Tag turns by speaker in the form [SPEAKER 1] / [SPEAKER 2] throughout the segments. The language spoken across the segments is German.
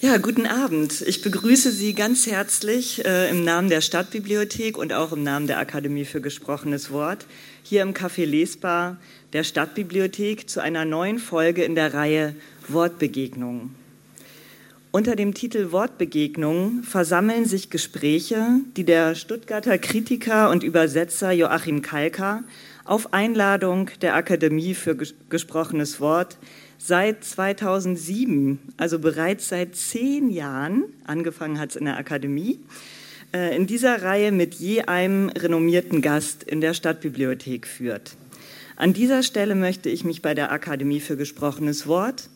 [SPEAKER 1] Ja, guten Abend. Ich begrüße Sie ganz herzlich äh, im Namen der Stadtbibliothek und auch im Namen der Akademie für gesprochenes Wort hier im Café Lesbar der Stadtbibliothek zu einer neuen Folge in der Reihe Wortbegegnungen. Unter dem Titel Wortbegegnungen versammeln sich Gespräche, die der Stuttgarter Kritiker und Übersetzer Joachim Kalka auf Einladung der Akademie für gesprochenes Wort seit 2007, also bereits seit zehn Jahren, angefangen hat es in der Akademie, äh, in dieser Reihe mit je einem renommierten Gast in der Stadtbibliothek führt. An dieser Stelle möchte ich mich bei der Akademie für gesprochenes Wort,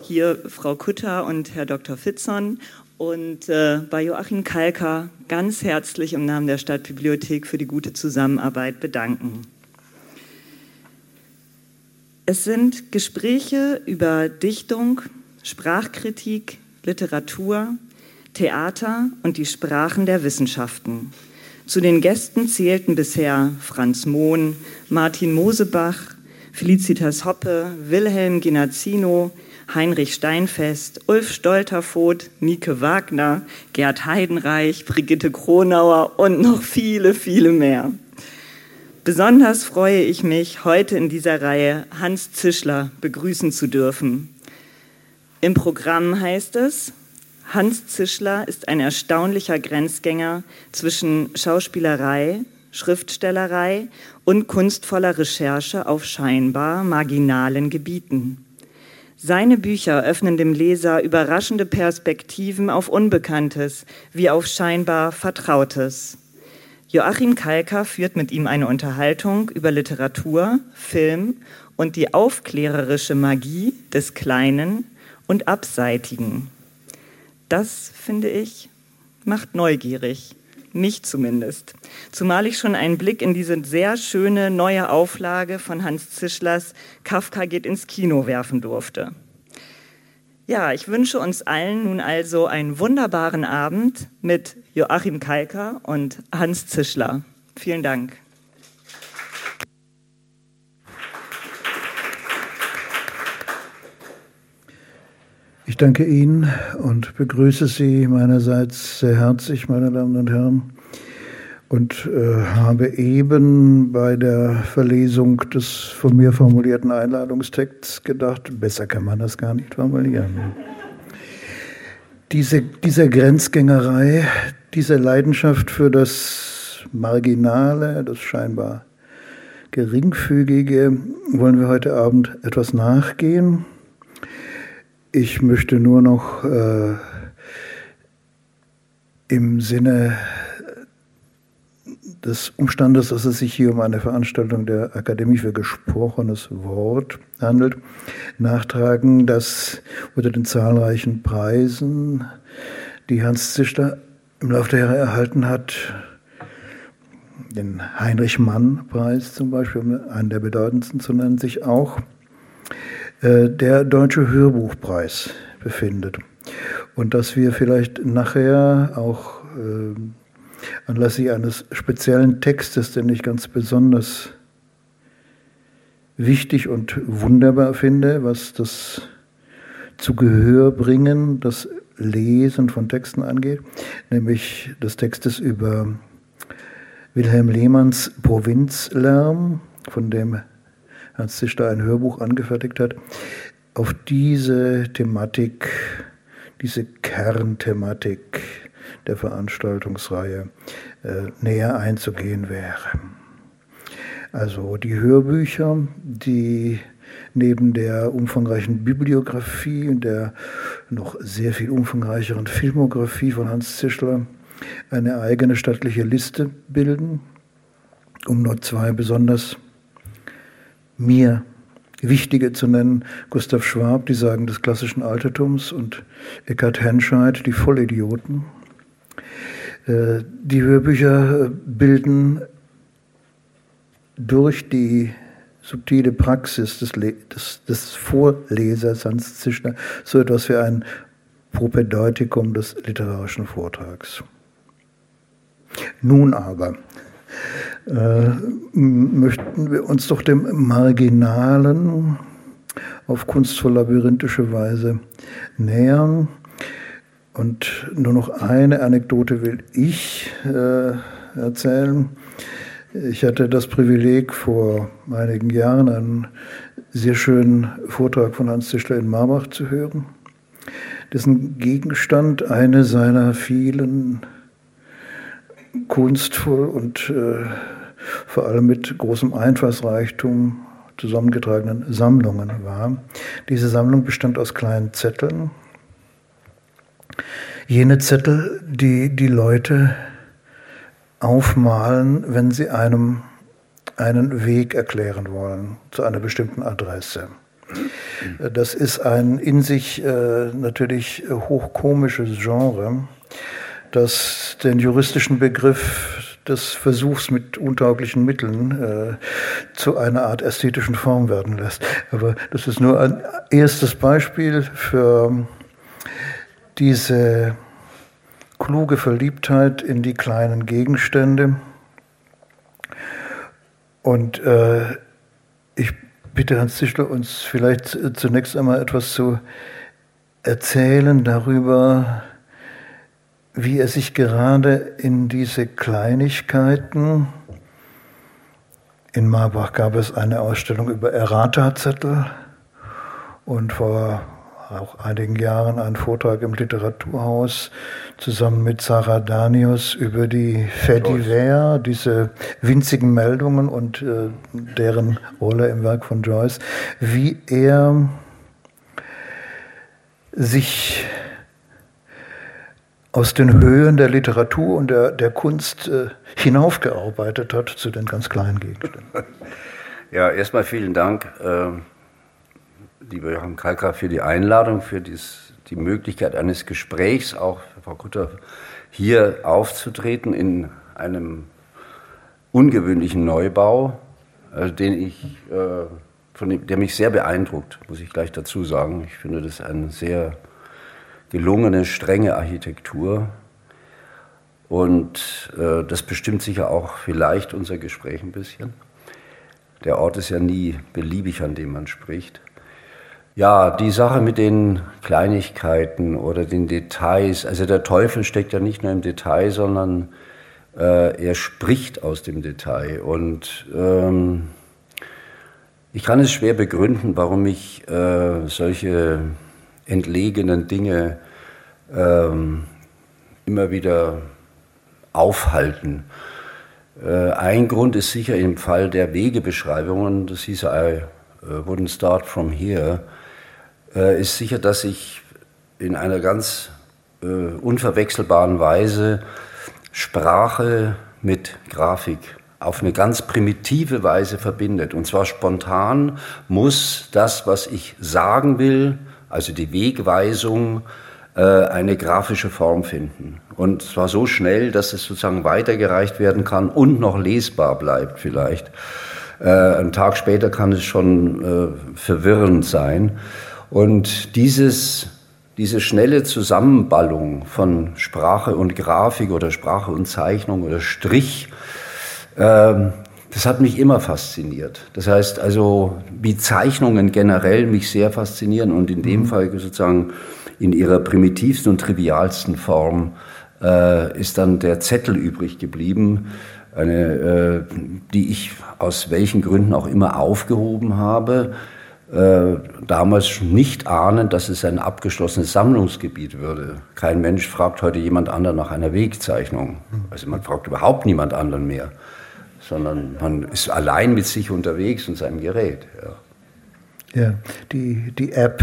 [SPEAKER 1] hier Frau Kutter und Herr Dr. Fitzon und äh, bei Joachim Kalker ganz herzlich im Namen der Stadtbibliothek für die gute Zusammenarbeit bedanken. Es sind Gespräche über Dichtung, Sprachkritik, Literatur, Theater und die Sprachen der Wissenschaften. Zu den Gästen zählten bisher Franz Mohn, Martin Mosebach, Felicitas Hoppe, Wilhelm Genazzino, Heinrich Steinfest, Ulf Stolterfoth, Nike Wagner, Gerd Heidenreich, Brigitte Kronauer und noch viele, viele mehr. Besonders freue ich mich, heute in dieser Reihe Hans Zischler begrüßen zu dürfen. Im Programm heißt es, Hans Zischler ist ein erstaunlicher Grenzgänger zwischen Schauspielerei, Schriftstellerei und kunstvoller Recherche auf scheinbar marginalen Gebieten. Seine Bücher öffnen dem Leser überraschende Perspektiven auf Unbekanntes wie auf scheinbar Vertrautes. Joachim Kalker führt mit ihm eine Unterhaltung über Literatur, Film und die aufklärerische Magie des Kleinen und Abseitigen. Das, finde ich, macht neugierig. Mich zumindest. Zumal ich schon einen Blick in diese sehr schöne neue Auflage von Hans Zischlers Kafka geht ins Kino werfen durfte. Ja, ich wünsche uns allen nun also einen wunderbaren Abend mit Joachim Kalker und Hans Zischler. Vielen Dank.
[SPEAKER 2] Ich danke Ihnen und begrüße Sie meinerseits sehr herzlich, meine Damen und Herren und äh, habe eben bei der Verlesung des von mir formulierten Einladungstexts gedacht, besser kann man das gar nicht formulieren. Diese, dieser Grenzgängerei, diese Leidenschaft für das Marginale, das scheinbar Geringfügige, wollen wir heute Abend etwas nachgehen. Ich möchte nur noch äh, im Sinne des Umstandes, dass es sich hier um eine Veranstaltung der Akademie für gesprochenes Wort handelt, nachtragen, dass unter den zahlreichen Preisen, die Hans Zischler im Laufe der Jahre erhalten hat, den Heinrich Mann-Preis zum Beispiel, um einen der bedeutendsten zu nennen, sich auch äh, der Deutsche Hörbuchpreis befindet. Und dass wir vielleicht nachher auch äh, anlässlich eines speziellen Textes, den ich ganz besonders wichtig und wunderbar finde, was das zu Gehör bringen, das Lesen von Texten angeht, nämlich des Textes über Wilhelm Lehmanns Provinzlärm, von dem Hans Zister ein Hörbuch angefertigt hat, auf diese Thematik, diese Kernthematik der Veranstaltungsreihe äh, näher einzugehen wäre. Also die Hörbücher, die neben der umfangreichen Bibliografie und der noch sehr viel umfangreicheren Filmografie von Hans Zischler eine eigene stattliche Liste bilden, um nur zwei besonders mir wichtige zu nennen, Gustav Schwab, die Sagen des klassischen Altertums und Eckhard Henscheid, die Vollidioten. Äh, die Hörbücher bilden durch die subtile Praxis des, des, des Vorlesers Hans Zischner so etwas wie ein Propädeutikum des literarischen Vortrags. Nun aber äh, möchten wir uns doch dem Marginalen auf kunstvoll labyrinthische Weise nähern Und nur noch eine Anekdote will ich äh, erzählen. Ich hatte das Privileg, vor einigen Jahren einen sehr schönen Vortrag von Hans Tischler in Marbach zu hören, dessen Gegenstand eine seiner vielen kunstvoll und äh, vor allem mit großem Einfallsreichtum zusammengetragenen Sammlungen war. Diese Sammlung bestand aus kleinen Zetteln. Jene Zettel, die die Leute aufmalen, wenn sie einem einen Weg erklären wollen zu einer bestimmten Adresse. Das ist ein in sich äh, natürlich hochkomisches Genre, das den juristischen Begriff des Versuchs mit untauglichen Mitteln äh, zu einer Art ästhetischen Form werden lässt. Aber das ist nur ein erstes Beispiel für diese kluge Verliebtheit in die kleinen Gegenstände. Und äh, ich bitte Hans Zischler, uns vielleicht zunächst einmal etwas zu erzählen darüber, wie er sich gerade in diese Kleinigkeiten, in Marbach gab es eine Ausstellung über Errata-Zettel und vor auch einigen Jahren einen Vortrag im Literaturhaus zusammen mit Sarah Danius über die Fediver, diese winzigen Meldungen und äh, deren Rolle im Werk von Joyce, wie er sich aus den Höhen der Literatur und der, der Kunst äh, hinaufgearbeitet hat zu den ganz kleinen Gegenständen.
[SPEAKER 3] Ja, erstmal vielen Dank, äh, lieber Johann Kalka, für die Einladung, für dies, die Möglichkeit eines Gesprächs, auch Frau Kutter, hier aufzutreten in einem ungewöhnlichen Neubau, äh, den ich, äh, von dem, der mich sehr beeindruckt, muss ich gleich dazu sagen. Ich finde das ein sehr gelungene, strenge Architektur. Und äh, das bestimmt sicher auch vielleicht unser Gespräch ein bisschen. Der Ort ist ja nie beliebig, an dem man spricht. Ja, die Sache mit den Kleinigkeiten oder den Details, also der Teufel steckt ja nicht nur im Detail, sondern äh, er spricht aus dem Detail. Und ähm, ich kann es schwer begründen, warum ich äh, solche entlegenen Dinge ähm, immer wieder aufhalten. Äh, ein Grund ist sicher im Fall der Wegebeschreibungen, das hieß I wouldn't start from here, äh, ist sicher, dass ich in einer ganz äh, unverwechselbaren Weise Sprache mit Grafik auf eine ganz primitive Weise verbindet. Und zwar spontan muss das, was ich sagen will, also die Wegweisung, äh, eine grafische Form finden. Und zwar so schnell, dass es sozusagen weitergereicht werden kann und noch lesbar bleibt vielleicht. Äh, einen Tag später kann es schon äh, verwirrend sein. Und dieses, diese schnelle Zusammenballung von Sprache und Grafik oder Sprache und Zeichnung oder Strich, ähm, das hat mich immer fasziniert. Das heißt also, wie Zeichnungen generell mich sehr faszinieren und in dem mhm. Fall sozusagen in ihrer primitivsten und trivialsten Form äh, ist dann der Zettel übrig geblieben, eine, äh, die ich aus welchen Gründen auch immer aufgehoben habe äh, damals nicht ahnen, dass es ein abgeschlossenes Sammlungsgebiet würde. Kein Mensch fragt heute jemand anderen nach einer Wegzeichnung. Also man fragt überhaupt niemand anderen mehr, sondern man ist allein mit sich unterwegs und seinem Gerät.
[SPEAKER 2] Ja, ja die, die App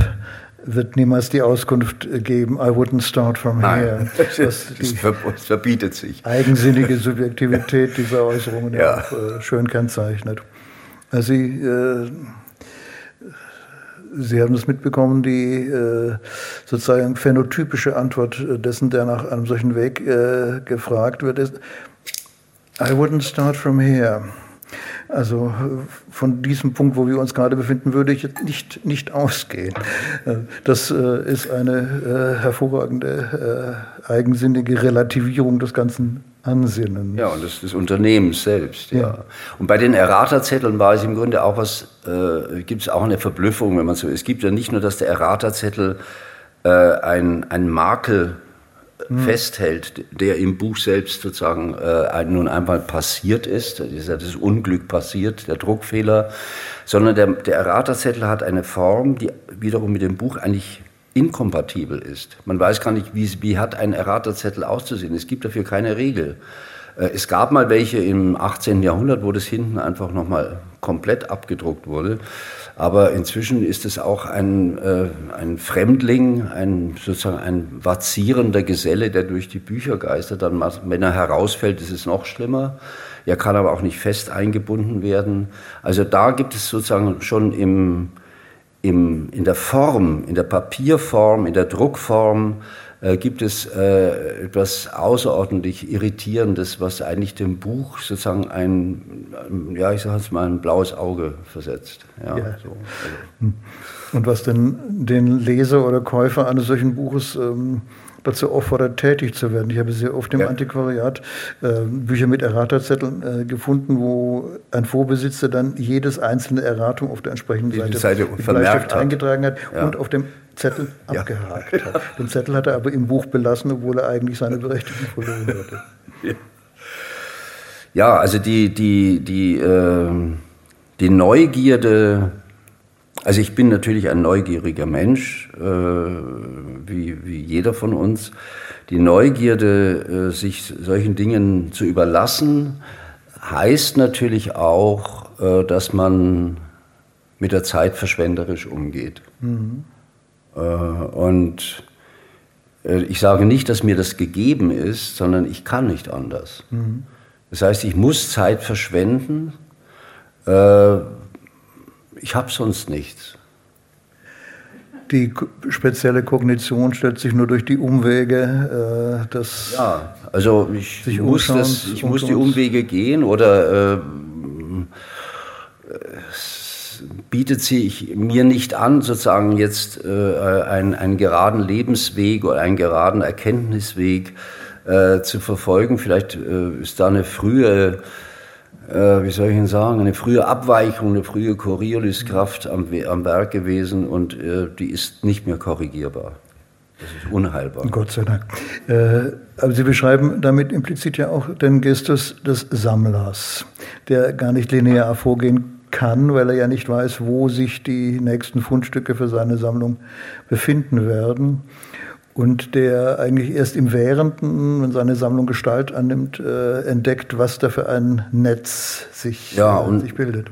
[SPEAKER 2] wird niemals die Auskunft geben, I wouldn't start from Nein, here.
[SPEAKER 3] Das, das verbietet sich.
[SPEAKER 2] Eigensinnige Subjektivität dieser Äußerungen ja. auch, äh, schön kennzeichnet. Also Sie äh, Sie haben es mitbekommen, die äh, sozusagen phänotypische Antwort dessen, der nach einem solchen Weg äh, gefragt wird, ist, I wouldn't start from here. Also von diesem Punkt, wo wir uns gerade befinden, würde ich nicht, nicht ausgehen. Äh, das äh, ist eine äh, hervorragende, eigensinnige Relativierung des ganzen Ansinnen.
[SPEAKER 3] Ja, und des, des Unternehmens selbst. Ja. ja. Und bei den Errata-Zetteln war es im Grunde auch was, äh, gibt es auch eine Verblüffung, wenn man so. Es gibt ja nicht nur, dass der Errata-Zettel äh, ein, ein Makel mhm. festhält, der im Buch selbst sozusagen äh, nun einmal passiert ist. Das ist ja das Unglück passiert, der Druckfehler, sondern der, der Erraterzettel hat eine Form, die wiederum mit dem Buch eigentlich inkompatibel ist. Man weiß gar nicht, wie, wie hat ein Erraterzettel auszusehen. Es gibt dafür keine Regel. Äh, es gab mal welche im 18. Jahrhundert, wo das hinten einfach nochmal komplett abgedruckt wurde. Aber inzwischen ist es auch ein, äh, ein Fremdling, ein, sozusagen ein vazierender Geselle, der durch die Bücher geistert. Dann, wenn er herausfällt, ist es noch schlimmer. Er kann aber auch nicht fest eingebunden werden. Also da gibt es sozusagen schon im, im, in der Form, in der Papierform, in der Druckform, äh, gibt es äh, etwas außerordentlich Irritierendes, was eigentlich dem Buch sozusagen ein, ja, ich sage jetzt mal, ein blaues Auge versetzt. Ja, ja. So.
[SPEAKER 2] Hm. Und was denn den Leser oder Käufer eines solchen Buches ähm, dazu auffordert, tätig zu werden. Ich habe sehr oft im ja. Antiquariat äh, Bücher mit Erraterzetteln äh, gefunden, wo ein Vorbesitzer dann jedes einzelne Erratum auf der entsprechenden Seite,
[SPEAKER 3] Seite vermerkt
[SPEAKER 2] hat. eingetragen hat ja. und auf dem Zettel ja. abgehakt hat. Den Zettel hat er aber im Buch belassen, obwohl er eigentlich seine Berechtigung verloren hatte.
[SPEAKER 3] Ja, also die, die, die, äh, die Neugierde, also ich bin natürlich ein neugieriger Mensch, äh, wie, wie jeder von uns. Die Neugierde, äh, sich solchen Dingen zu überlassen, heißt natürlich auch, äh, dass man mit der Zeit verschwenderisch umgeht. Mhm. Äh, und äh, ich sage nicht, dass mir das gegeben ist, sondern ich kann nicht anders. Mhm. Das heißt, ich muss Zeit verschwenden. Äh, ich habe sonst nichts.
[SPEAKER 2] Die spezielle Kognition stellt sich nur durch die Umwege. das
[SPEAKER 3] ja, also ich, muss, das, ich muss die Umwege gehen oder äh, bietet sich mir nicht an, sozusagen jetzt äh, einen, einen geraden Lebensweg oder einen geraden Erkenntnisweg äh, zu verfolgen. Vielleicht äh, ist da eine frühe, äh, wie soll ich Ihnen sagen, eine frühe Abweichung, eine frühe Corioliskraft am, am Werk gewesen und äh, die ist nicht mehr korrigierbar. Das ist unheilbar.
[SPEAKER 2] Gott sei Dank. Äh, aber Sie beschreiben damit implizit ja auch den Gestus des Sammlers, der gar nicht linear vorgehen kann, weil er ja nicht weiß, wo sich die nächsten Fundstücke für seine Sammlung befinden werden. Und der eigentlich erst im Währenden, wenn seine Sammlung Gestalt annimmt, äh, entdeckt, was da für ein Netz sich,
[SPEAKER 3] ja,
[SPEAKER 2] äh,
[SPEAKER 3] und,
[SPEAKER 2] sich bildet.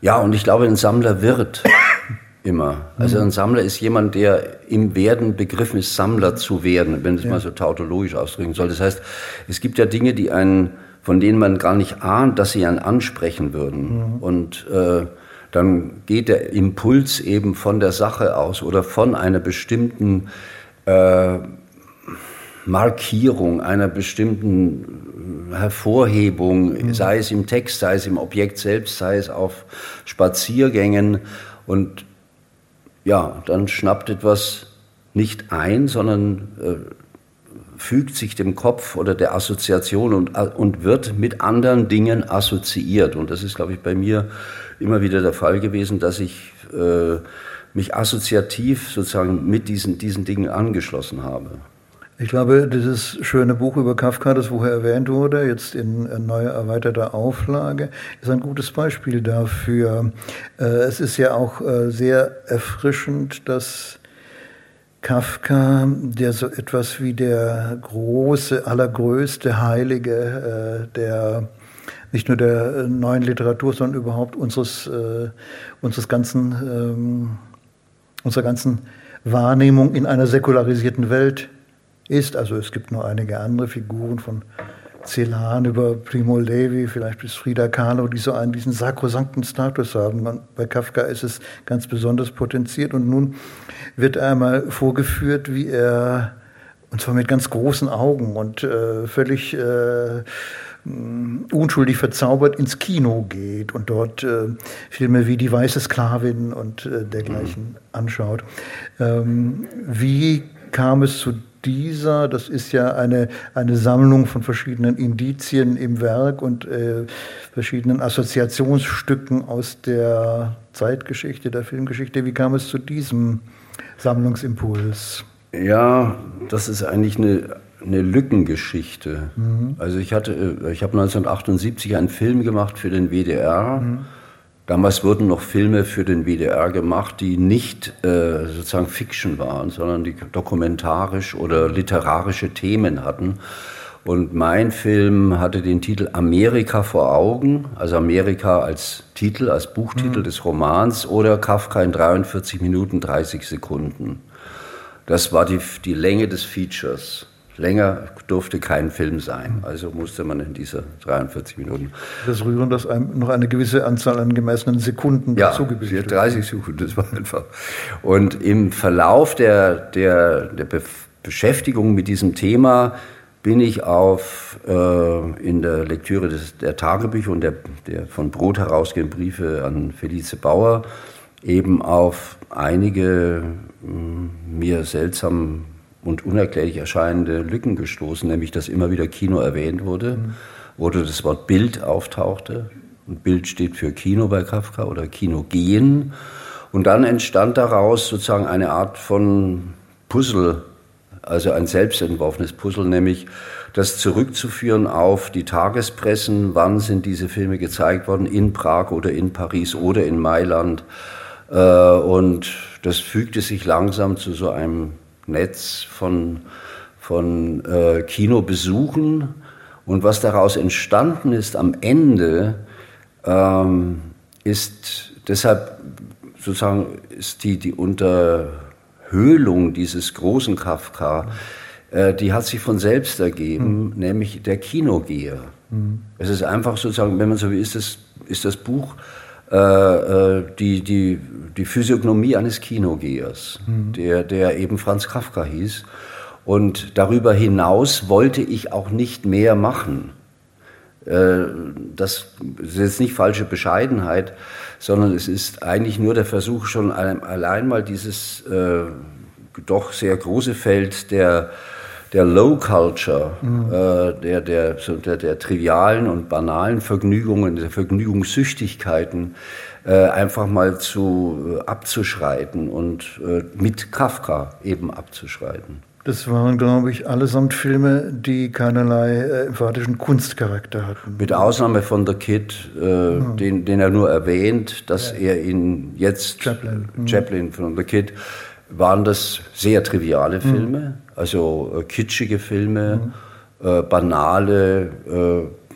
[SPEAKER 3] Ja, und ich glaube, ein Sammler wird immer. Also ein Sammler ist jemand, der im Werden begriffen ist, Sammler zu werden, wenn es ja. mal so tautologisch ausdrücken soll. Das heißt, es gibt ja Dinge, die einen von denen man gar nicht ahnt, dass sie einen ansprechen würden. Mhm. Und äh, dann geht der Impuls eben von der Sache aus oder von einer bestimmten äh, Markierung, einer bestimmten Hervorhebung, mhm. sei es im Text, sei es im Objekt selbst, sei es auf Spaziergängen. Und ja, dann schnappt etwas nicht ein, sondern äh, fügt sich dem Kopf oder der Assoziation und, und wird mit anderen Dingen assoziiert. Und das ist, glaube ich, bei mir immer wieder der Fall gewesen, dass ich äh, mich assoziativ sozusagen mit diesen, diesen Dingen angeschlossen habe.
[SPEAKER 2] Ich glaube, dieses schöne Buch über Kafka, das vorher erwähnt wurde, jetzt in neuer erweiterter Auflage, ist ein gutes Beispiel dafür. Äh, es ist ja auch äh, sehr erfrischend, dass Kafka, der so etwas wie der große, allergrößte Heilige, äh, der nicht nur der neuen Literatur, sondern überhaupt unseres, äh, unseres ganzen, ähm, unserer ganzen Wahrnehmung in einer säkularisierten Welt ist. Also es gibt nur einige andere Figuren von Celan über Primo Levi, vielleicht bis Frida Kahlo, die so einen diesen sakrosankten Status haben. Bei Kafka ist es ganz besonders potenziert und nun wird einmal vorgeführt, wie er, und zwar mit ganz großen Augen und äh, völlig äh, unschuldig verzaubert ins Kino geht und dort äh, Filme wie Die weiße Sklavin und äh, dergleichen mhm. anschaut. Ähm, wie kam es zu dieser, das ist ja eine, eine Sammlung von verschiedenen Indizien im Werk und äh, verschiedenen Assoziationsstücken aus der Zeitgeschichte, der Filmgeschichte. Wie kam es zu diesem Sammlungsimpuls?
[SPEAKER 3] Ja, das ist eigentlich eine, eine Lückengeschichte. Mhm. Also ich hatte, äh, ich habe 1978 einen Film gemacht für den WDR. Mhm. Damals wurden noch Filme für den WDR gemacht, die nicht äh, sozusagen Fiction waren, sondern die dokumentarisch oder literarische Themen hatten. Und mein Film hatte den Titel Amerika vor Augen, also Amerika als Titel, als Buchtitel mhm. des Romans oder Kafka in 43 Minuten 30 Sekunden. Das war die, die Länge des Features. Länger durfte kein Film sein, also musste man in diese 43 Minuten.
[SPEAKER 2] Das Rühren, dass einem noch eine gewisse Anzahl an gemessenen Sekunden
[SPEAKER 3] ja, zugebildet 30 Sekunden, das war einfach. Und im Verlauf der, der, der Be Beschäftigung mit diesem Thema bin ich auf, äh, in der Lektüre des, der Tagebücher und der, der von Brot herausgehenden Briefe an Felice Bauer eben auf einige mh, hm, mir seltsam und unerklärlich erscheinende Lücken gestoßen, nämlich dass immer wieder Kino erwähnt wurde, mhm. wurde das Wort Bild auftauchte. Und Bild steht für Kino bei Kafka oder Kino gehen. Und dann entstand daraus sozusagen eine Art von Puzzle, also ein selbstentworfenes Puzzle, nämlich das zurückzuführen auf die Tagespressen, wann sind diese Filme gezeigt worden, in Prag oder in Paris oder in Mailand. Äh, und das fügte sich langsam zu so einem Netz von, von äh, Kinobesuchen. Und was daraus entstanden ist am Ende, ähm, ist deshalb sozusagen ist die, die Unterhöhlung dieses großen Kafka, äh, die hat sich von selbst ergeben, mhm. nämlich der Kinogeher. Mhm. Es ist einfach sozusagen, wenn man so will, ist das, ist das Buch die, die, die Physiognomie eines Kinogehers, mhm. der, der eben Franz Kafka hieß. Und darüber hinaus wollte ich auch nicht mehr machen. Äh, das ist jetzt nicht falsche Bescheidenheit, sondern es ist eigentlich nur der Versuch, schon allein mal dieses äh, doch sehr große Feld der der Low Culture, mhm. äh, der, der, so der, der, trivialen und banalen Vergnügungen, der Vergnügungssüchtigkeiten äh, einfach mal zu äh, abzuschreiten und äh, mit Kafka eben abzuschreiten.
[SPEAKER 2] Das waren, glaube ich, allesamt Filme, die keinerlei äh, emphatischen Kunstcharakter hatten.
[SPEAKER 3] Mit Ausnahme von The Kid, äh, mhm. den, den, er nur erwähnt, dass ja. er ihn jetzt, Chaplin, mhm. Chaplin von The Kid, waren das sehr triviale Filme, mhm. also äh, kitschige Filme, mhm. äh, banale, äh,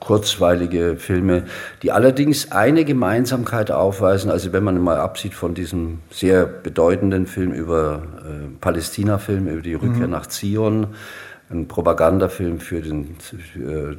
[SPEAKER 3] kurzweilige Filme, die allerdings eine Gemeinsamkeit aufweisen. Also wenn man mal absieht von diesem sehr bedeutenden Film über äh, Palästina-Film, über die Rückkehr mhm. nach Zion, ein Propagandafilm für, den,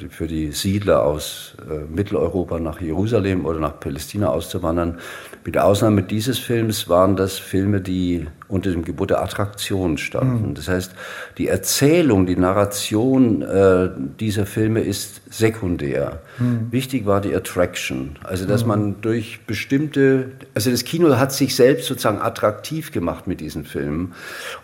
[SPEAKER 3] für die Siedler aus äh, Mitteleuropa nach Jerusalem oder nach Palästina auszuwandern. Mit Ausnahme dieses Films waren das Filme, die unter dem Gebot der Attraktion standen. Mhm. Das heißt, die Erzählung, die Narration äh, dieser Filme ist sekundär. Mhm. Wichtig war die Attraction, also dass mhm. man durch bestimmte, also das Kino hat sich selbst sozusagen attraktiv gemacht mit diesen Filmen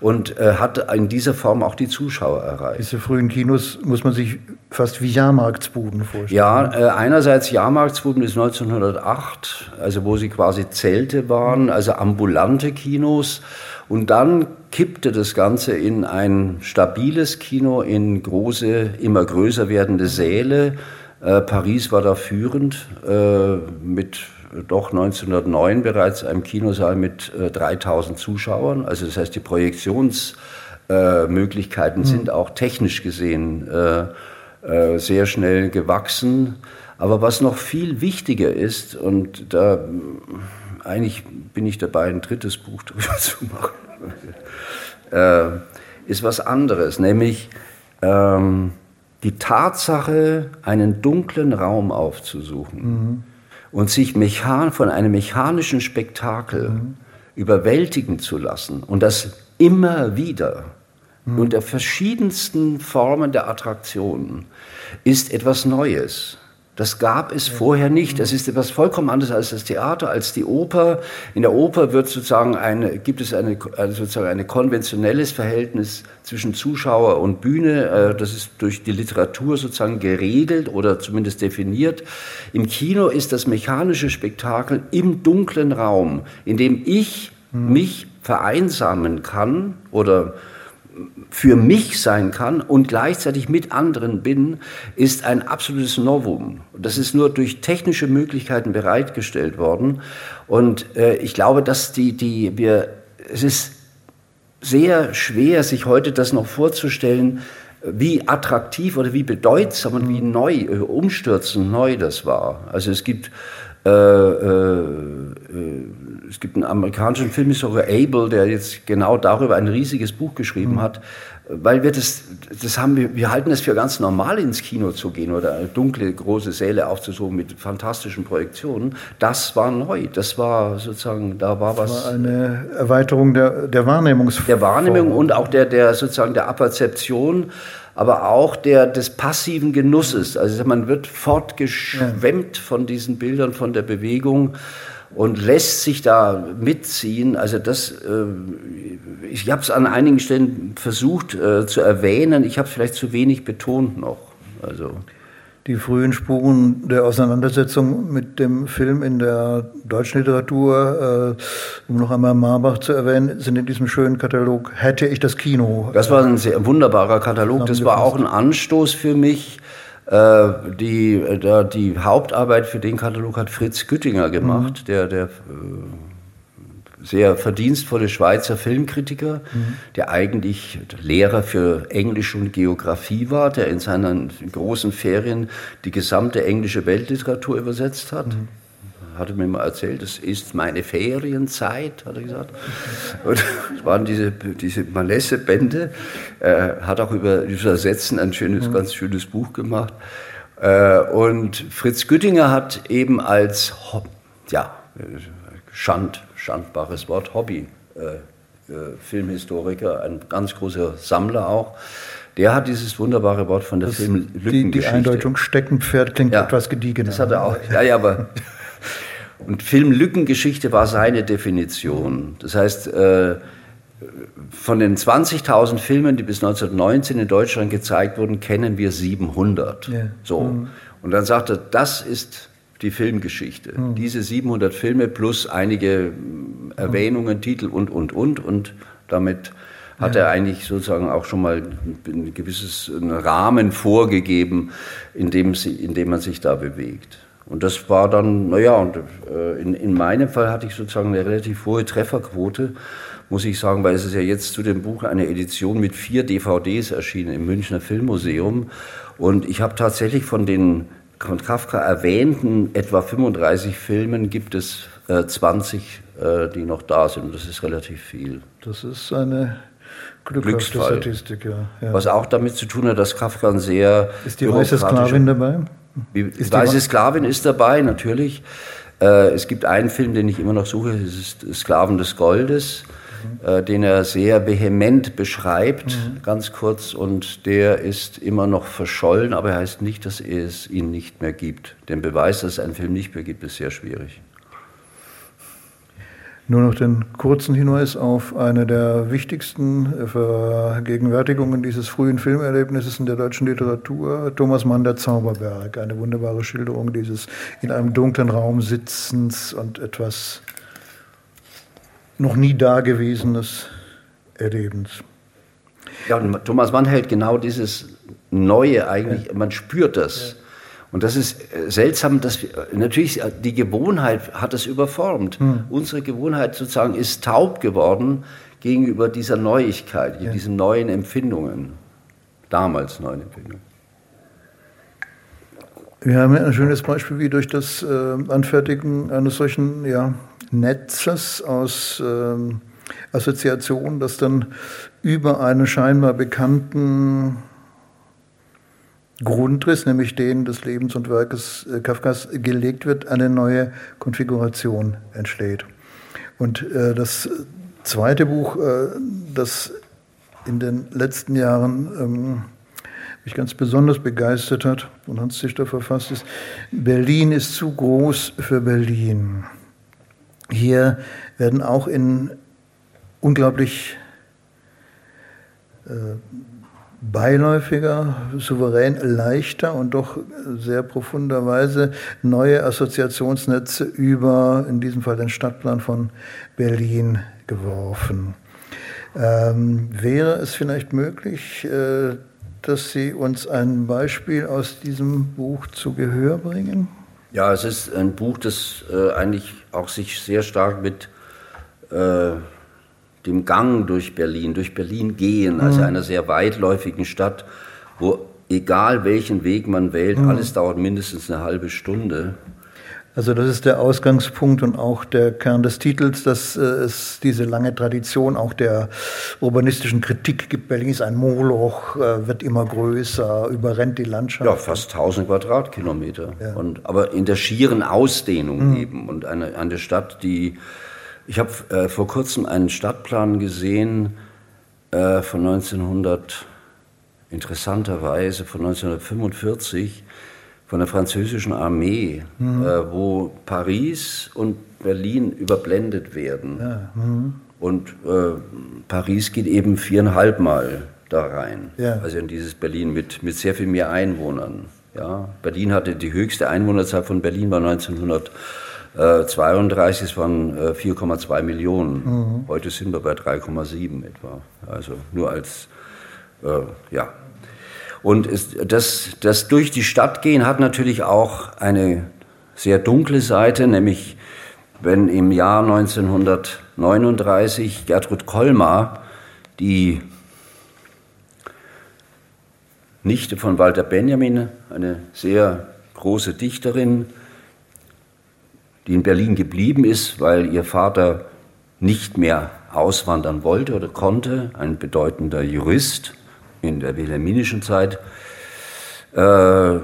[SPEAKER 3] und äh, hat in dieser Form auch die Zuschauer erreicht.
[SPEAKER 2] Diese frühen Kinos muss man sich fast wie Jahrmarktsbuden vorstellen.
[SPEAKER 3] Ja, äh, einerseits Jahrmarktsbuden bis 1908, also wo sie quasi Zelte waren, also ambulante Kinos. Und dann kippte das Ganze in ein stabiles Kino, in große, immer größer werdende Säle. Äh, Paris war da führend äh, mit doch 1909 bereits einem Kinosaal mit äh, 3000 Zuschauern. Also das heißt, die Projektionsmöglichkeiten mhm. sind auch technisch gesehen äh, äh, sehr schnell gewachsen. Aber was noch viel wichtiger ist, und da eigentlich bin ich dabei, ein drittes Buch darüber zu machen, äh, ist was anderes, nämlich ähm, die Tatsache, einen dunklen Raum aufzusuchen mhm. und sich von einem mechanischen Spektakel mhm. überwältigen zu lassen und das immer wieder mhm. unter verschiedensten Formen der Attraktionen ist etwas Neues. Das gab es vorher nicht. Das ist etwas vollkommen anderes als das Theater, als die Oper. In der Oper wird sozusagen eine, gibt es eine, also sozusagen ein konventionelles Verhältnis zwischen Zuschauer und Bühne. Äh, das ist durch die Literatur sozusagen geregelt oder zumindest definiert. Im Kino ist das mechanische Spektakel im dunklen Raum, in dem ich hm. mich vereinsamen kann oder für mich sein kann und gleichzeitig mit anderen bin, ist ein absolutes Novum. Das ist nur durch technische Möglichkeiten bereitgestellt worden. Und äh, ich glaube, dass die, die wir, es ist sehr schwer, sich heute das noch vorzustellen, wie attraktiv oder wie bedeutsam und wie neu, äh, umstürzend neu das war. Also es gibt äh, äh, es gibt einen amerikanischen Filmhistoriker, Abel, der jetzt genau darüber ein riesiges Buch geschrieben mhm. hat, weil wir das, das haben wir, wir halten es für ganz normal ins Kino zu gehen oder dunkle große Säle aufzusuchen mit fantastischen Projektionen. Das war neu, das war sozusagen, da war was. Das
[SPEAKER 2] war eine Erweiterung der, der Wahrnehmungsform.
[SPEAKER 3] Der Wahrnehmung und auch der, der sozusagen der Aperzeption aber auch der, des passiven Genusses. Also man wird fortgeschwemmt von diesen Bildern, von der Bewegung und lässt sich da mitziehen. Also das, äh, ich habe es an einigen Stellen versucht äh, zu erwähnen. Ich habe es vielleicht zu wenig betont noch. Also
[SPEAKER 2] die frühen Spuren der Auseinandersetzung mit dem Film in der deutschen Literatur, äh, um noch einmal Marbach zu erwähnen, sind in diesem schönen Katalog Hätte ich das Kino.
[SPEAKER 3] Das war ein sehr wunderbarer Katalog. Das war auch ein Anstoß für mich. Äh, die, die Hauptarbeit für den Katalog hat Fritz Güttinger gemacht, mhm. der, der äh, sehr verdienstvolle Schweizer Filmkritiker, mhm. der eigentlich Lehrer für Englisch und Geografie war, der in seinen großen Ferien die gesamte englische Weltliteratur übersetzt hat. Mhm. Hatte mir mal erzählt, das ist meine Ferienzeit, hat er gesagt. Und es waren diese, diese Malesse-Bände. Er hat auch über Übersetzen ein schönes, mhm. ganz schönes Buch gemacht. Äh, und Fritz Güttinger hat eben als, ja, Schand, schandbares Wort, Hobby. Äh, äh, Filmhistoriker, ein ganz großer Sammler auch. Der hat dieses wunderbare Wort von der Filmlückengeschichte.
[SPEAKER 2] Die, die Eindeutung Steckenpferd klingt
[SPEAKER 3] ja,
[SPEAKER 2] etwas gediegener.
[SPEAKER 3] Das hat er auch. Ja, ja, aber. Und Filmlückengeschichte war seine Definition. Das heißt, äh, von den 20.000 Filmen, die bis 1919 in Deutschland gezeigt wurden, kennen wir 700. Ja. So. Mhm. Und dann sagt er, das ist die Filmgeschichte. Mhm. Diese 700 Filme plus einige Erwähnungen, mhm. Titel und, und, und. Und damit hat ja. er eigentlich sozusagen auch schon mal ein gewisses Rahmen vorgegeben, in dem, sie, in dem man sich da bewegt. Und das war dann, naja, und äh, in, in meinem Fall hatte ich sozusagen eine relativ hohe Trefferquote, muss ich sagen, weil es ist ja jetzt zu dem Buch eine Edition mit vier DVDs erschienen im Münchner Filmmuseum. Und ich habe tatsächlich von den von Kafka erwähnten etwa 35 Filmen gibt es äh, 20, äh, die noch da sind. Und das ist relativ viel.
[SPEAKER 2] Das ist eine glückhafte Statistik, ja.
[SPEAKER 3] ja. Was auch damit zu tun hat, dass Kafka ein sehr.
[SPEAKER 2] Ist die weiße Sklavin dabei?
[SPEAKER 3] Ist weiße Sklavin ist dabei, natürlich. Äh, es gibt einen Film, den ich immer noch suche, das ist Sklaven des Goldes äh, den er sehr vehement beschreibt, mhm. ganz kurz, und der ist immer noch verschollen, aber er heißt nicht, dass es ihn nicht mehr gibt. Den Beweis, dass es einen Film nicht mehr gibt, ist sehr schwierig.
[SPEAKER 2] Nur noch den kurzen Hinweis auf eine der wichtigsten Vergegenwärtigungen dieses frühen Filmerlebnisses in der deutschen Literatur, Thomas Mann, der Zauberberg. Eine wunderbare Schilderung dieses in einem dunklen Raum sitzens und etwas noch nie Dagewesenes Erlebens.
[SPEAKER 3] Ja, und Thomas Mann hält genau dieses Neue eigentlich, ja. man spürt das. Ja. Und das ist äh, seltsam, dass wir, natürlich äh, die Gewohnheit hat es überformt. Hm. Unsere Gewohnheit sozusagen ist taub geworden gegenüber dieser Neuigkeit, ja. diesen neuen Empfindungen. Damals neuen Empfindungen.
[SPEAKER 2] Wir haben ein schönes Beispiel, wie durch das äh, Anfertigen eines solchen ja, Netzes aus ähm, Assoziationen, das dann über einen scheinbar bekannten Grundriss, nämlich den des Lebens und Werkes äh, Kafkas, gelegt wird, eine neue Konfiguration entsteht. Und äh, das zweite Buch, äh, das in den letzten Jahren ähm, mich ganz besonders begeistert hat und Hans Zichter verfasst ist, Berlin ist zu groß für Berlin. Hier werden auch in unglaublich äh, beiläufiger, souverän leichter und doch sehr profunder Weise neue Assoziationsnetze über, in diesem Fall den Stadtplan von Berlin geworfen. Ähm, wäre es vielleicht möglich, äh, dass Sie uns ein Beispiel aus diesem Buch zu Gehör bringen?
[SPEAKER 3] Ja, es ist ein Buch, das äh, eigentlich auch sich sehr stark mit äh, dem Gang durch Berlin, durch Berlin gehen, also mhm. einer sehr weitläufigen Stadt, wo egal welchen Weg man wählt, mhm. alles dauert mindestens eine halbe Stunde.
[SPEAKER 2] Also das ist der Ausgangspunkt und auch der Kern des Titels, dass äh, es diese lange Tradition auch der urbanistischen Kritik gibt. Berlin ist ein Moloch, äh, wird immer größer, überrennt die Landschaft.
[SPEAKER 3] Ja, fast 1000 Quadratkilometer. Ja. Und, aber in der schieren Ausdehnung mhm. eben. Und eine, eine Stadt, die... Ich habe äh, vor kurzem einen Stadtplan gesehen äh, von 1900, interessanterweise von 1945 von der französischen Armee, mhm. äh, wo Paris und Berlin überblendet werden. Ja. Mhm. Und äh, Paris geht eben viereinhalb Mal da rein. Ja. Also in dieses Berlin mit, mit sehr viel mehr Einwohnern. Ja. Berlin hatte die höchste Einwohnerzahl von Berlin war 1932, es waren 4,2 äh, Millionen. Mhm. Heute sind wir bei 3,7 etwa. Also nur als äh, ja, und das, das durch die Stadt gehen hat natürlich auch eine sehr dunkle Seite, nämlich wenn im Jahr 1939 Gertrud Kolmar, die Nichte von Walter Benjamin, eine sehr große Dichterin, die in Berlin geblieben ist, weil ihr Vater nicht mehr auswandern wollte oder konnte, ein bedeutender Jurist, in der wilhelminischen Zeit, äh,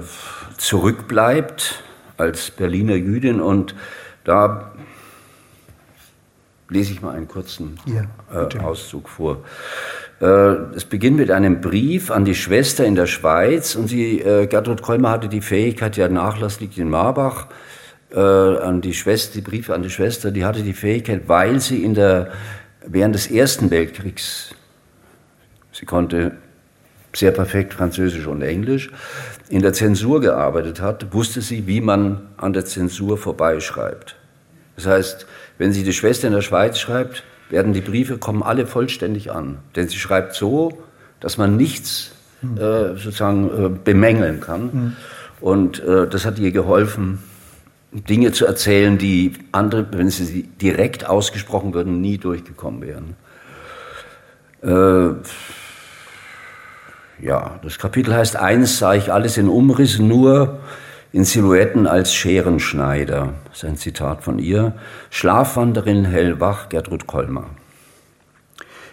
[SPEAKER 3] zurückbleibt als Berliner Jüdin. Und da lese ich mal einen kurzen ja, äh, Auszug vor. Äh, es beginnt mit einem Brief an die Schwester in der Schweiz und sie, Gertrud Kolmer hatte die Fähigkeit, ja Nachlass liegt in Marbach, äh, an die Schwester, die Briefe an die Schwester, die hatte die Fähigkeit, weil sie in der, während des Ersten Weltkriegs, sie konnte sehr perfekt Französisch und Englisch, in der Zensur gearbeitet hat, wusste sie, wie man an der Zensur vorbeischreibt. Das heißt, wenn sie die Schwester in der Schweiz schreibt, werden die Briefe kommen alle vollständig an. Denn sie schreibt so, dass man nichts äh, sozusagen äh, bemängeln kann. Mhm. Und äh, das hat ihr geholfen, Dinge zu erzählen, die andere, wenn sie direkt ausgesprochen würden, nie durchgekommen wären. Äh, ja, das Kapitel heißt, eins sah ich alles in Umrissen, nur in Silhouetten als Scherenschneider. Das ist ein Zitat von ihr. Schlafwanderin hellwach, Gertrud Kolmer.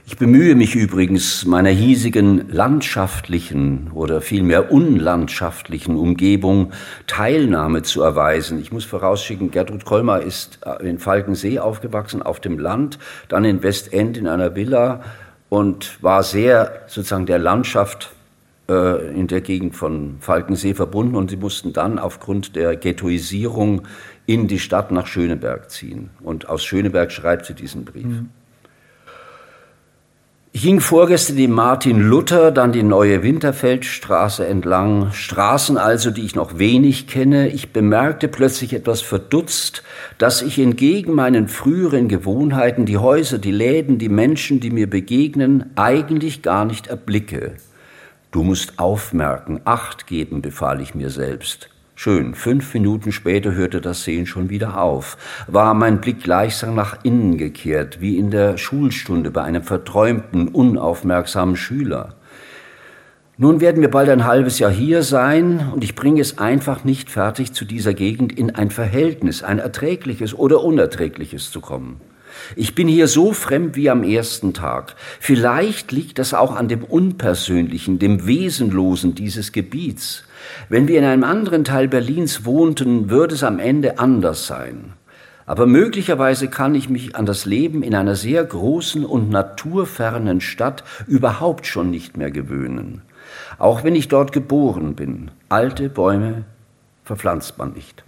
[SPEAKER 3] Ich bemühe mich übrigens, meiner hiesigen landschaftlichen oder vielmehr unlandschaftlichen Umgebung Teilnahme zu erweisen. Ich muss vorausschicken, Gertrud Kolmer ist in Falkensee aufgewachsen, auf dem Land, dann in Westend in einer Villa und war sehr sozusagen der Landschaft äh, in der Gegend von Falkensee verbunden und sie mussten dann aufgrund der Ghettoisierung in die Stadt nach Schöneberg ziehen. Und aus Schöneberg schreibt sie diesen Brief. Mhm. Ich ging vorgestern die Martin Luther, dann die neue Winterfeldstraße entlang, Straßen also, die ich noch wenig kenne. Ich bemerkte plötzlich etwas verdutzt, dass ich entgegen meinen früheren Gewohnheiten die Häuser, die Läden, die Menschen, die mir begegnen, eigentlich gar nicht erblicke. Du musst aufmerken, Acht geben, befahl ich mir selbst. Schön, fünf Minuten später hörte das Sehen schon wieder auf, war mein Blick gleichsam nach innen gekehrt, wie in der Schulstunde bei einem verträumten, unaufmerksamen Schüler. Nun werden wir bald ein halbes Jahr hier sein und ich bringe es einfach nicht fertig, zu dieser Gegend in ein Verhältnis, ein erträgliches oder unerträgliches zu kommen. Ich bin hier so fremd wie am ersten Tag. Vielleicht liegt das auch an dem Unpersönlichen, dem Wesenlosen dieses Gebiets. Wenn wir in einem anderen Teil Berlins wohnten, würde es am Ende anders sein. Aber möglicherweise kann ich mich an das Leben in einer sehr großen und naturfernen Stadt überhaupt schon nicht mehr gewöhnen. Auch wenn ich dort geboren bin. Alte Bäume verpflanzt man nicht.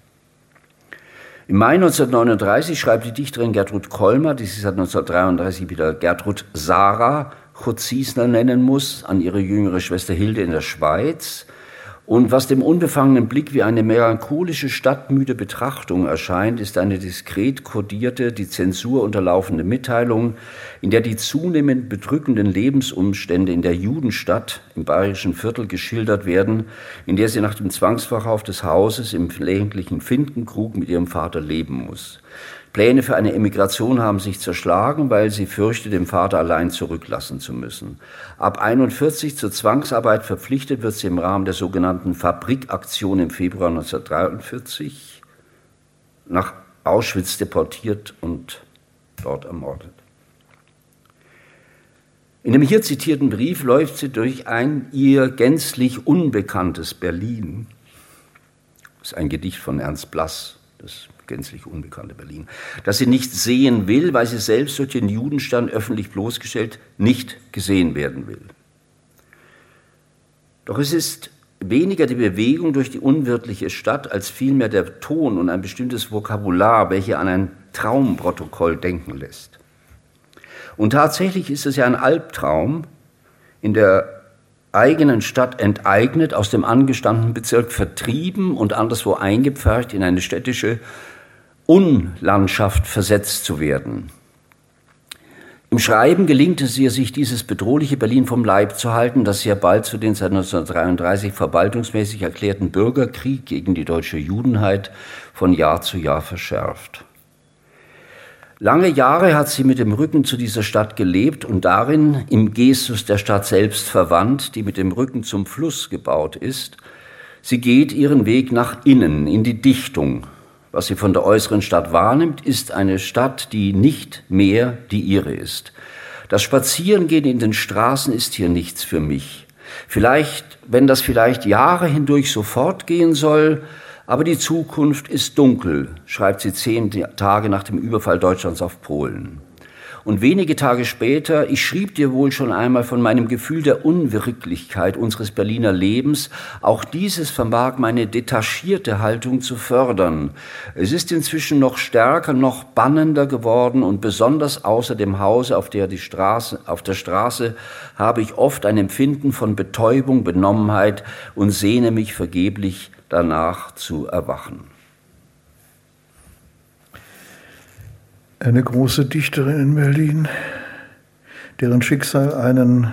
[SPEAKER 3] Im Mai 1939 schreibt die Dichterin Gertrud Kolmer, die sich seit 1933 wieder Gertrud Sarah Chutzisner nennen muss, an ihre jüngere Schwester Hilde in der Schweiz. Und was dem unbefangenen Blick wie eine melancholische, stadtmüde Betrachtung erscheint, ist eine diskret kodierte, die Zensur unterlaufende Mitteilung, in der die zunehmend bedrückenden Lebensumstände in der Judenstadt im bayerischen Viertel geschildert werden, in der sie nach dem Zwangsverkauf des Hauses im ländlichen Finkenkrug mit ihrem Vater leben muss. Pläne für eine Emigration haben sich zerschlagen, weil sie fürchtet, den Vater allein zurücklassen zu müssen. Ab 41 zur Zwangsarbeit verpflichtet wird sie im Rahmen der sogenannten Fabrikaktion im Februar 1943 nach Auschwitz deportiert und dort ermordet. In dem hier zitierten Brief läuft sie durch ein ihr gänzlich unbekanntes Berlin. Das ist ein Gedicht von Ernst Blass, das gänzlich unbekannte Berlin, das sie nicht sehen will, weil sie selbst durch den Judenstand öffentlich bloßgestellt nicht gesehen werden will. Doch es ist weniger die Bewegung durch die unwirtliche Stadt als vielmehr der Ton und ein bestimmtes Vokabular, welche an ein Traumprotokoll denken lässt. Und tatsächlich ist es ja ein Albtraum, in der eigenen Stadt enteignet, aus dem angestammten Bezirk vertrieben und anderswo eingepfercht in eine städtische Unlandschaft versetzt zu werden. Im Schreiben gelingt es ihr, sich dieses bedrohliche Berlin vom Leib zu halten, das sehr bald zu den seit 1933 verwaltungsmäßig erklärten Bürgerkrieg gegen die deutsche Judenheit von Jahr zu Jahr verschärft. Lange Jahre hat sie mit dem Rücken zu dieser Stadt gelebt und darin im Gestus der Stadt selbst verwandt, die mit dem Rücken zum Fluss gebaut ist. Sie geht ihren Weg nach innen, in die Dichtung, was sie von der äußeren Stadt wahrnimmt, ist eine Stadt, die nicht mehr die ihre ist. Das Spazierengehen in den Straßen ist hier nichts für mich. Vielleicht, wenn das vielleicht Jahre hindurch so fortgehen soll, aber die Zukunft ist dunkel, schreibt sie zehn Tage nach dem Überfall Deutschlands auf Polen. Und wenige Tage später, ich schrieb dir wohl schon einmal von meinem Gefühl der Unwirklichkeit unseres Berliner Lebens, auch dieses vermag meine detachierte Haltung zu fördern. Es ist inzwischen noch stärker, noch bannender geworden und besonders außer dem Hause auf der, die Straße, auf der Straße habe ich oft ein Empfinden von Betäubung, Benommenheit und sehne mich vergeblich danach zu erwachen.
[SPEAKER 2] Eine große Dichterin in Berlin, deren Schicksal einen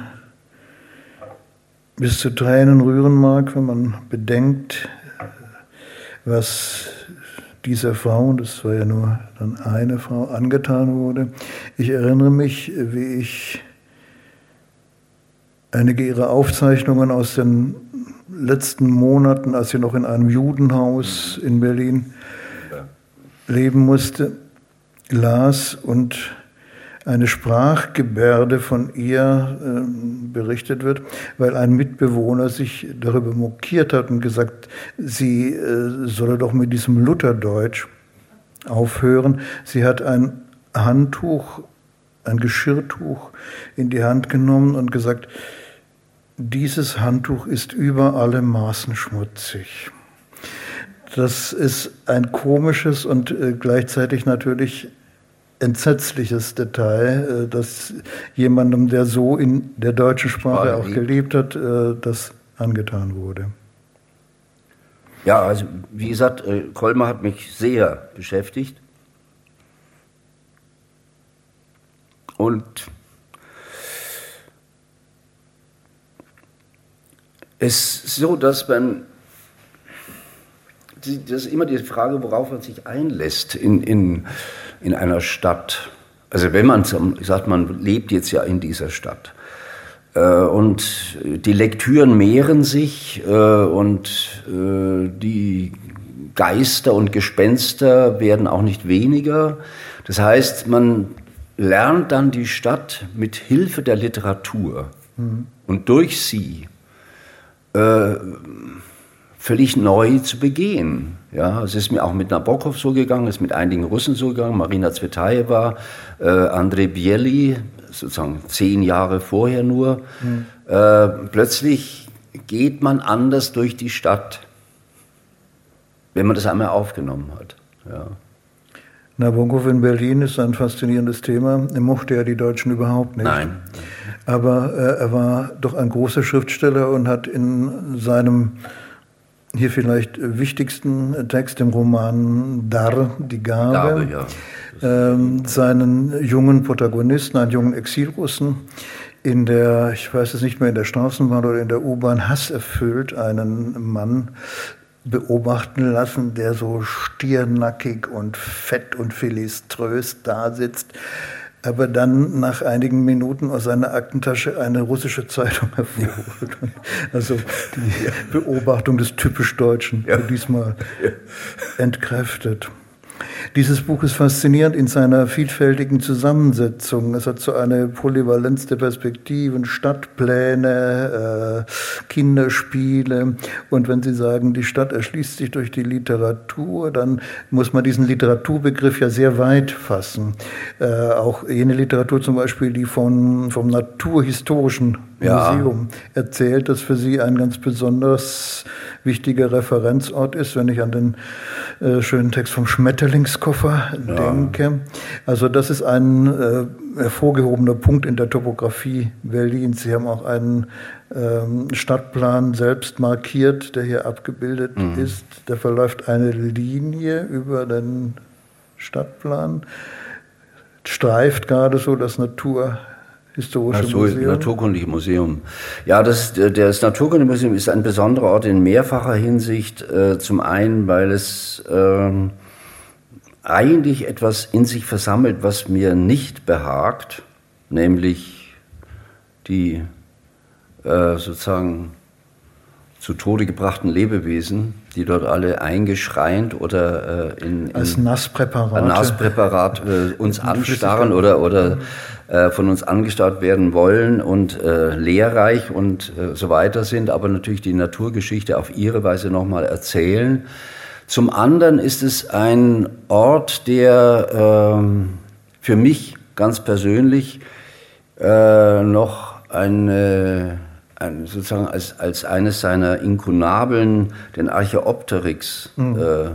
[SPEAKER 2] bis zu Tränen rühren mag, wenn man bedenkt, was dieser Frau, das war ja nur dann eine Frau, angetan wurde. Ich erinnere mich, wie ich einige ihrer Aufzeichnungen aus den letzten Monaten, als sie noch in einem Judenhaus in Berlin leben musste, las und eine Sprachgebärde von ihr äh, berichtet wird, weil ein Mitbewohner sich darüber mokiert hat und gesagt, sie äh, solle doch mit diesem Lutherdeutsch aufhören. Sie hat ein Handtuch, ein Geschirrtuch in die Hand genommen und gesagt, dieses Handtuch ist über alle Maßen schmutzig. Das ist ein komisches und äh, gleichzeitig natürlich entsetzliches Detail, äh, dass jemandem, der so in der deutschen Sprache auch gelebt hat, äh, das angetan wurde.
[SPEAKER 3] Ja, also wie gesagt, äh, Kolmer hat mich sehr beschäftigt. Und es ist so, dass man, das ist immer die Frage, worauf man sich einlässt in, in in einer Stadt. Also wenn man sagt, man lebt jetzt ja in dieser Stadt. Äh, und die Lektüren mehren sich äh, und äh, die Geister und Gespenster werden auch nicht weniger. Das heißt, man lernt dann die Stadt mit Hilfe der Literatur mhm. und durch sie völlig neu zu begehen. Ja, es ist mir auch mit Nabokov so gegangen, es ist mit einigen Russen so gegangen, Marina Zvetaeva, äh, Andrei Bieli, sozusagen zehn Jahre vorher nur. Mhm. Äh, plötzlich geht man anders durch die Stadt, wenn man das einmal aufgenommen hat. Ja.
[SPEAKER 2] Nabokov in Berlin ist ein faszinierendes Thema. Er mochte ja die Deutschen überhaupt nicht.
[SPEAKER 3] Nein.
[SPEAKER 2] Aber äh, er war doch ein großer Schriftsteller und hat in seinem hier vielleicht wichtigsten Text im Roman Dar, die Gabe. Gabe ja. ähm, seinen jungen Protagonisten, einen jungen Exilrussen, in der, ich weiß es nicht mehr, in der Straßenbahn oder in der U-Bahn hasserfüllt einen Mann beobachten lassen, der so stiernackig und fett und philiströs da sitzt aber dann nach einigen Minuten aus seiner Aktentasche eine russische Zeitung hervorholt. Ja. Also die. Beobachtung des typisch Deutschen, ja. diesmal entkräftet. Dieses Buch ist faszinierend in seiner vielfältigen Zusammensetzung. Es hat so eine Polyvalenz der Perspektiven, Stadtpläne, äh, Kinderspiele. Und wenn Sie sagen, die Stadt erschließt sich durch die Literatur, dann muss man diesen Literaturbegriff ja sehr weit fassen. Äh, auch jene Literatur zum Beispiel, die von, vom Naturhistorischen ja. Museum erzählt, das für Sie ein ganz besonders wichtiger Referenzort ist, wenn ich an den äh, schönen Text vom Schmetterlingskoffer ja. denke. Also das ist ein äh, hervorgehobener Punkt in der Topografie Berlins. Sie haben auch einen ähm, Stadtplan selbst markiert, der hier abgebildet mhm. ist. Da verläuft eine Linie über den Stadtplan, streift gerade so das Natur Historische
[SPEAKER 3] also, Museum. Naturkundliche Museum. Ja, das, das Naturkundliche Museum ist ein besonderer Ort in mehrfacher Hinsicht. Äh, zum einen, weil es äh, eigentlich etwas in sich versammelt, was mir nicht behagt, nämlich die äh, sozusagen zu Tode gebrachten Lebewesen, die dort alle eingeschreint oder äh, in, in
[SPEAKER 2] als Nasspräparat,
[SPEAKER 3] Nasspräparat äh, uns anstarren oder, oder äh, von uns angestarrt werden wollen und äh, lehrreich und äh, so weiter sind, aber natürlich die Naturgeschichte auf ihre Weise nochmal erzählen. Zum anderen ist es ein Ort, der ähm, für mich ganz persönlich äh, noch eine ein, sozusagen als, als eines seiner Inkunabeln den Archeopteryx mhm. äh,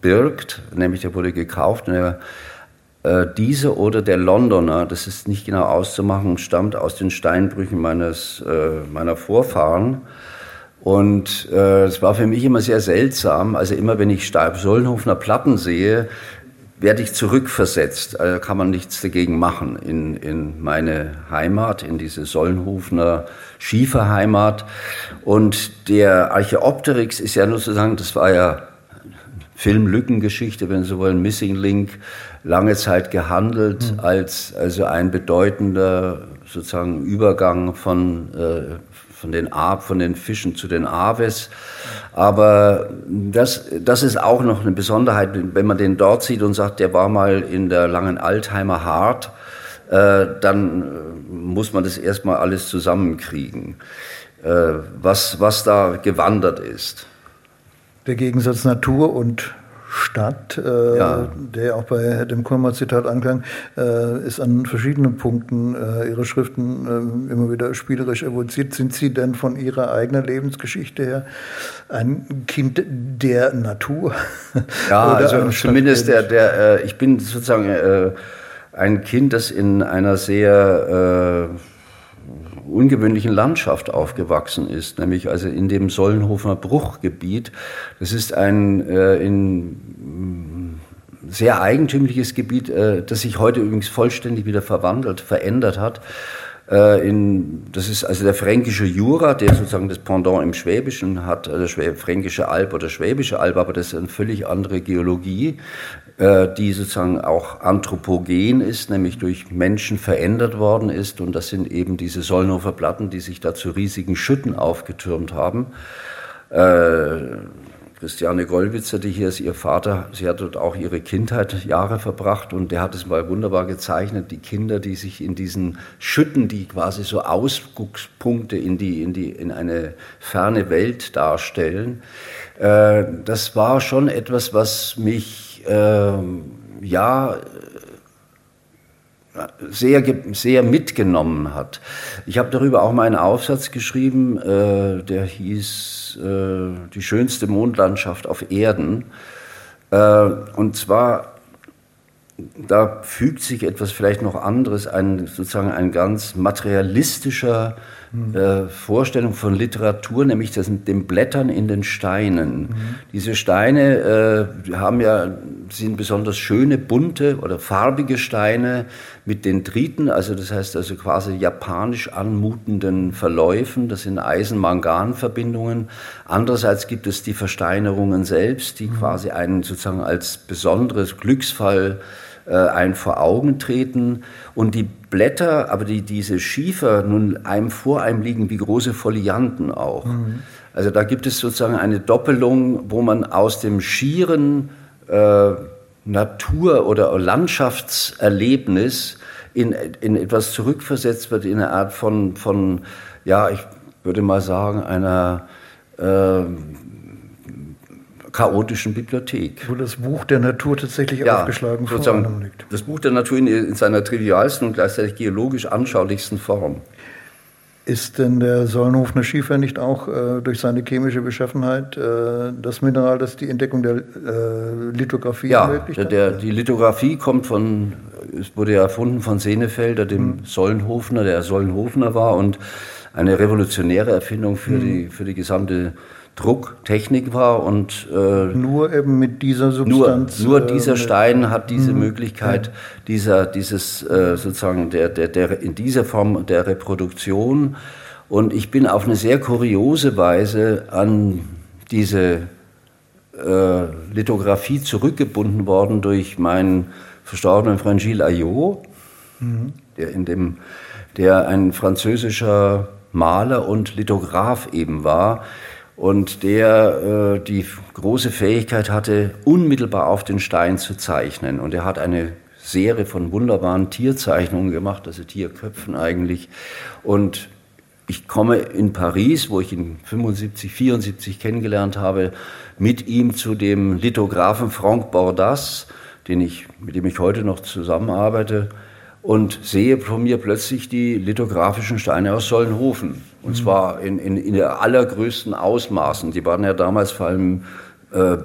[SPEAKER 3] birgt, nämlich der wurde gekauft und er, äh, diese oder der Londoner, das ist nicht genau auszumachen, stammt aus den Steinbrüchen meines, äh, meiner Vorfahren. Und äh, es war für mich immer sehr seltsam. Also immer, wenn ich Solnhofener Platten sehe, werde ich zurückversetzt. Also kann man nichts dagegen machen in, in meine Heimat, in diese Solnhofener Schieferheimat. Und der Archeopteryx ist ja nur sozusagen, das war ja Filmlückengeschichte, wenn Sie wollen, Missing Link, lange Zeit gehandelt mhm. als also ein bedeutender sozusagen Übergang von äh, von den, A, von den Fischen zu den Aves. Aber das, das ist auch noch eine Besonderheit, wenn man den dort sieht und sagt, der war mal in der langen Altheimer Hart, äh, dann äh, muss man das erstmal alles zusammenkriegen, äh, was, was da gewandert ist.
[SPEAKER 2] Der Gegensatz Natur und Stadt, äh, ja. der auch bei dem Kulmer-Zitat anklang, äh, ist an verschiedenen Punkten äh, Ihrer Schriften immer wieder spielerisch evoziert. Sind Sie denn von Ihrer eigenen Lebensgeschichte her ein Kind der Natur?
[SPEAKER 3] Ja, also zumindest der, der ich bin sozusagen ein Kind, das in einer sehr ungewöhnlichen Landschaft aufgewachsen ist, nämlich also in dem Sollenhofer Bruchgebiet. Das ist ein äh, in, mm, sehr eigentümliches Gebiet, äh, das sich heute übrigens vollständig wieder verwandelt, verändert hat. Äh, in, das ist also der fränkische Jura, der sozusagen das Pendant im Schwäbischen hat, also fränkische Alb oder Schwäbische Alb, aber das ist eine völlig andere Geologie. Äh, die sozusagen auch anthropogen ist, nämlich durch Menschen verändert worden ist. Und das sind eben diese Solnhofer Platten, die sich da zu riesigen Schütten aufgetürmt haben. Äh, Christiane Gollwitzer, die hier ist, ihr Vater, sie hat dort auch ihre Kindheit Jahre verbracht und der hat es mal wunderbar gezeichnet, die Kinder, die sich in diesen Schütten, die quasi so Ausguckspunkte in, die, in, die, in eine ferne Welt darstellen. Äh, das war schon etwas, was mich ähm, ja sehr, sehr mitgenommen hat. Ich habe darüber auch mal einen Aufsatz geschrieben, äh, der hieß äh, Die schönste Mondlandschaft auf Erden. Äh, und zwar da fügt sich etwas vielleicht noch anderes, ein, sozusagen ein ganz materialistischer äh, Vorstellung von Literatur, nämlich das mit den Blättern in den Steinen. Mhm. Diese Steine äh, haben ja, sind besonders schöne, bunte oder farbige Steine mit Dendriten, also das heißt also quasi japanisch anmutenden Verläufen. Das sind Eisen-Mangan-Verbindungen. Andererseits gibt es die Versteinerungen selbst, die mhm. quasi einen sozusagen als besonderes Glücksfall äh, ein vor Augen treten und die Blätter, aber die, diese Schiefer nun einem vor einem liegen wie große Folianten auch. Mhm. Also da gibt es sozusagen eine Doppelung, wo man aus dem schieren äh, Natur- oder Landschaftserlebnis in, in etwas zurückversetzt wird, in eine Art von, von ja, ich würde mal sagen, einer äh, chaotischen Bibliothek.
[SPEAKER 2] Wo das Buch der Natur tatsächlich ja, aufgeschlagen vor
[SPEAKER 3] einem liegt. Das Buch der Natur in, in seiner trivialsten und gleichzeitig geologisch anschaulichsten Form.
[SPEAKER 2] Ist denn der Sollenhofener Schiefer nicht auch äh, durch seine chemische Beschaffenheit äh, das Mineral, das die Entdeckung der äh, Lithografie
[SPEAKER 3] ja, ermöglicht hat? Ja, die Lithografie kommt von, es wurde ja erfunden von Senefelder, dem hm. Sollenhofener, der Sollenhofener war und eine revolutionäre Erfindung für, hm. die, für die gesamte Drucktechnik war und
[SPEAKER 2] äh, nur eben mit dieser
[SPEAKER 3] Substanz. Nur, nur dieser äh, Stein hat diese mhm. Möglichkeit, dieser, dieses äh, sozusagen der, der, der in dieser Form der Reproduktion. Und ich bin auf eine sehr kuriose Weise an diese äh, Lithografie zurückgebunden worden durch meinen verstorbenen Freund Gilles Ayot, mhm. der in dem, der ein französischer Maler und Lithograph eben war und der äh, die große Fähigkeit hatte, unmittelbar auf den Stein zu zeichnen. Und er hat eine Serie von wunderbaren Tierzeichnungen gemacht, also Tierköpfen eigentlich. Und ich komme in Paris, wo ich ihn 75, 74 kennengelernt habe, mit ihm zu dem Lithografen Franck Bordas, den ich, mit dem ich heute noch zusammenarbeite und sehe von mir plötzlich die lithografischen Steine aus Sollenhofen. Und mhm. zwar in, in, in der allergrößten Ausmaßen. Die waren ja damals vor allem äh,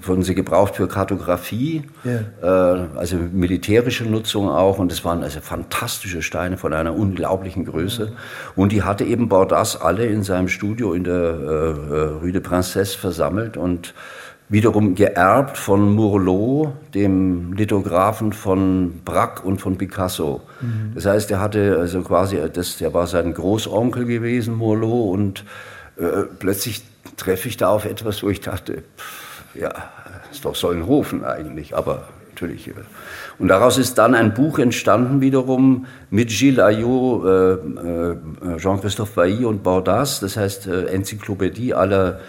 [SPEAKER 3] wurden sie gebraucht für Kartografie, yeah. äh, also militärische Nutzung auch. Und es waren also fantastische Steine von einer unglaublichen Größe. Und die hatte eben Bordas alle in seinem Studio in der äh, äh Rue de Princesse versammelt und wiederum geerbt von Mourlot, dem Lithografen von Braque und von Picasso. Mhm. Das heißt, er hatte also quasi, das, der war sein Großonkel gewesen, Mourlot, und äh, plötzlich treffe ich da auf etwas, wo ich dachte, pff, ja, ist doch Sollenhofen eigentlich, aber natürlich. Äh. Und daraus ist dann ein Buch entstanden, wiederum mit Gilles Ayot, äh, äh, Jean-Christophe Bailly und Bordas, das heißt äh, Enzyklopädie aller äh,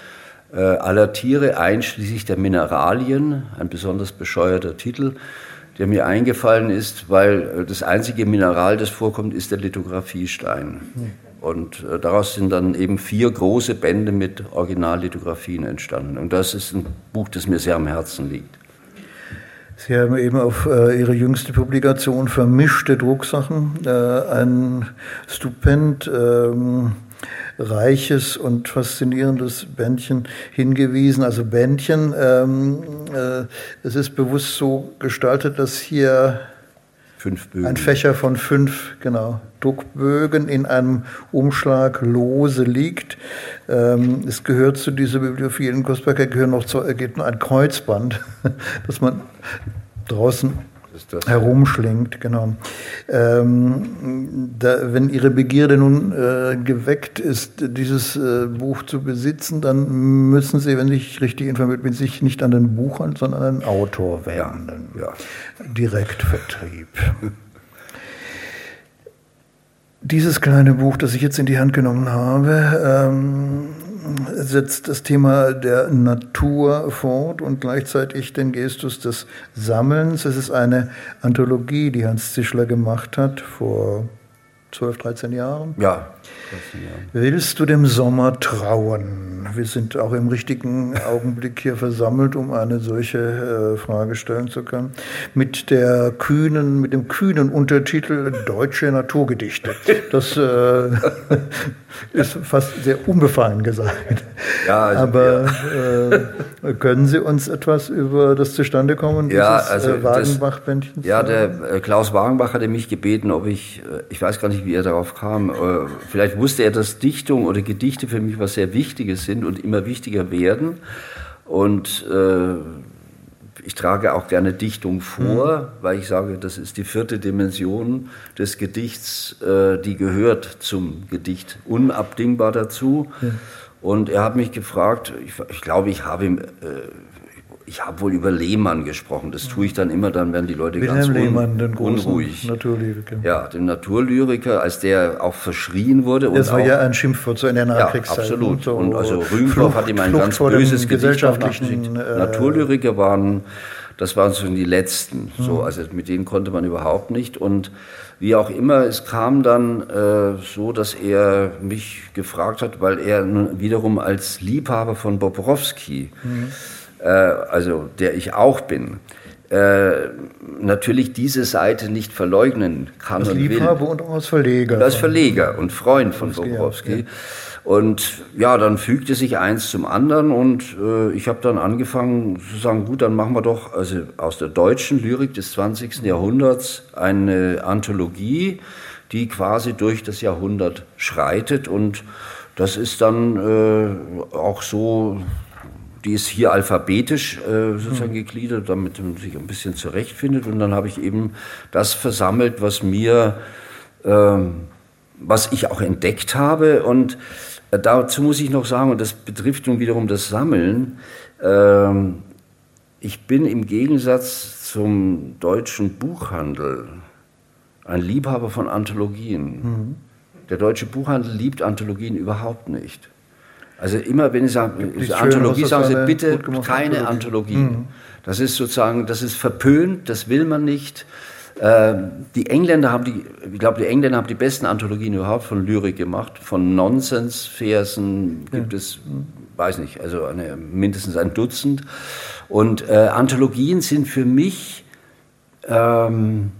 [SPEAKER 3] aller Tiere, einschließlich der Mineralien, ein besonders bescheuerter Titel, der mir eingefallen ist, weil äh, das einzige Mineral, das vorkommt, ist der Lithografiestein. Und äh, daraus sind dann eben vier große Bände mit Originallithografien entstanden. Und das ist ein Buch, das mir sehr am Herzen liegt.
[SPEAKER 2] Sie haben eben auf äh, Ihre jüngste Publikation Vermischte Drucksachen äh, ein stupend ähm, reiches und faszinierendes Bändchen hingewiesen. Also Bändchen, ähm, äh, es ist bewusst so gestaltet, dass hier ein Fächer von fünf genau, Druckbögen in einem Umschlag lose liegt. Ähm, es gehört zu dieser bibliophilen Kostbarkeit, gehört noch zu, geht ein Kreuzband, das man draußen herumschlingt, genau. Ähm, da, wenn Ihre Begierde nun äh, geweckt ist, dieses äh, Buch zu besitzen, dann müssen Sie, wenn ich richtig informiert bin, sich nicht an den Buchern, sondern an den Autor wenden. Ja, ja. Direktvertrieb. Dieses kleine Buch, das ich jetzt in die Hand genommen habe, ähm, setzt das Thema der Natur fort und gleichzeitig den Gestus des Sammelns. Es ist eine Anthologie, die Hans Zischler gemacht hat vor 12, 13 Jahren.
[SPEAKER 3] Ja,
[SPEAKER 2] Willst du dem Sommer trauen? Wir sind auch im richtigen Augenblick hier versammelt, um eine solche äh, Frage stellen zu können. Mit der kühnen, mit dem kühnen Untertitel Deutsche Naturgedichte. Das äh, ist fast sehr unbefangen gesagt.
[SPEAKER 3] Ja, also,
[SPEAKER 2] Aber äh, können Sie uns etwas über das Zustandekommen
[SPEAKER 3] Ja,
[SPEAKER 2] dieses
[SPEAKER 3] also
[SPEAKER 2] äh, Wagenbach-Bändchens
[SPEAKER 3] Ja, der äh, Klaus Wagenbach hatte mich gebeten, ob ich, ich weiß gar nicht, wie er darauf kam, äh, vielleicht wusste er, dass Dichtung oder Gedichte für mich was sehr Wichtiges sind und immer wichtiger werden. Und äh, ich trage auch gerne Dichtung vor, weil ich sage, das ist die vierte Dimension des Gedichts, äh, die gehört zum Gedicht unabdingbar dazu. Und er hat mich gefragt, ich, ich glaube, ich habe ihm, äh, ich habe wohl über Lehmann gesprochen. Das tue ich dann immer, dann werden die Leute ganz
[SPEAKER 2] Wilhelm
[SPEAKER 3] un,
[SPEAKER 2] Lehmann, den großen
[SPEAKER 3] unruhig.
[SPEAKER 2] Naturlyriker.
[SPEAKER 3] Ja, den Naturlyriker, als der auch verschrien wurde.
[SPEAKER 2] Das
[SPEAKER 3] und
[SPEAKER 2] war
[SPEAKER 3] auch,
[SPEAKER 2] ja ein Schimpfwort so in der
[SPEAKER 3] ja,
[SPEAKER 2] Nachkriegszeit.
[SPEAKER 3] absolut.
[SPEAKER 2] so
[SPEAKER 3] Und also Rühmdorf
[SPEAKER 2] Flucht-
[SPEAKER 3] hat ihm ein
[SPEAKER 2] Flucht
[SPEAKER 3] ganz böses
[SPEAKER 2] gesellschaftlichen äh,
[SPEAKER 3] Naturlyriker waren, das waren so die letzten.
[SPEAKER 2] Mhm.
[SPEAKER 3] So, also mit denen konnte man überhaupt nicht. Und wie auch immer, es kam dann äh, so, dass er mich gefragt hat, weil er wiederum als Liebhaber von Bobrowski,
[SPEAKER 2] Mhm.
[SPEAKER 3] Äh, also der ich auch bin, äh, natürlich diese Seite nicht verleugnen kann
[SPEAKER 2] als
[SPEAKER 3] und will.
[SPEAKER 2] Liebhaber und auch als Verleger.
[SPEAKER 3] Als Verleger und Freund von
[SPEAKER 2] Bobrowski, ja.
[SPEAKER 3] Und ja, dann fügte sich eins zum anderen und äh, ich habe dann angefangen zu sagen, gut, dann machen wir doch also aus der deutschen Lyrik des 20. Jahrhunderts eine Anthologie, die quasi durch das Jahrhundert schreitet und das ist dann äh, auch so, die ist hier alphabetisch äh, sozusagen gegliedert, damit man sich ein bisschen zurechtfindet und dann habe ich eben das versammelt, was mir ähm, was ich auch entdeckt habe. Und äh, dazu muss ich noch sagen, und das betrifft nun wiederum das Sammeln, ähm, ich bin im Gegensatz zum deutschen Buchhandel ein Liebhaber von Anthologien. Der deutsche Buchhandel liebt Anthologien überhaupt nicht. Also immer, wenn ich sage, Anthologie, sagen Sie bitte keine
[SPEAKER 2] Anthologie.
[SPEAKER 3] Anthologien. Das ist sozusagen, das ist verpönt, das will man nicht. Ähm, die Engländer haben die, ich glaube, die Engländer haben die besten Anthologien überhaupt von Lyrik gemacht. Von Nonsensversen gibt es, weiß nicht, also eine, mindestens ein Dutzend. Und äh, Anthologien sind für mich, ähm,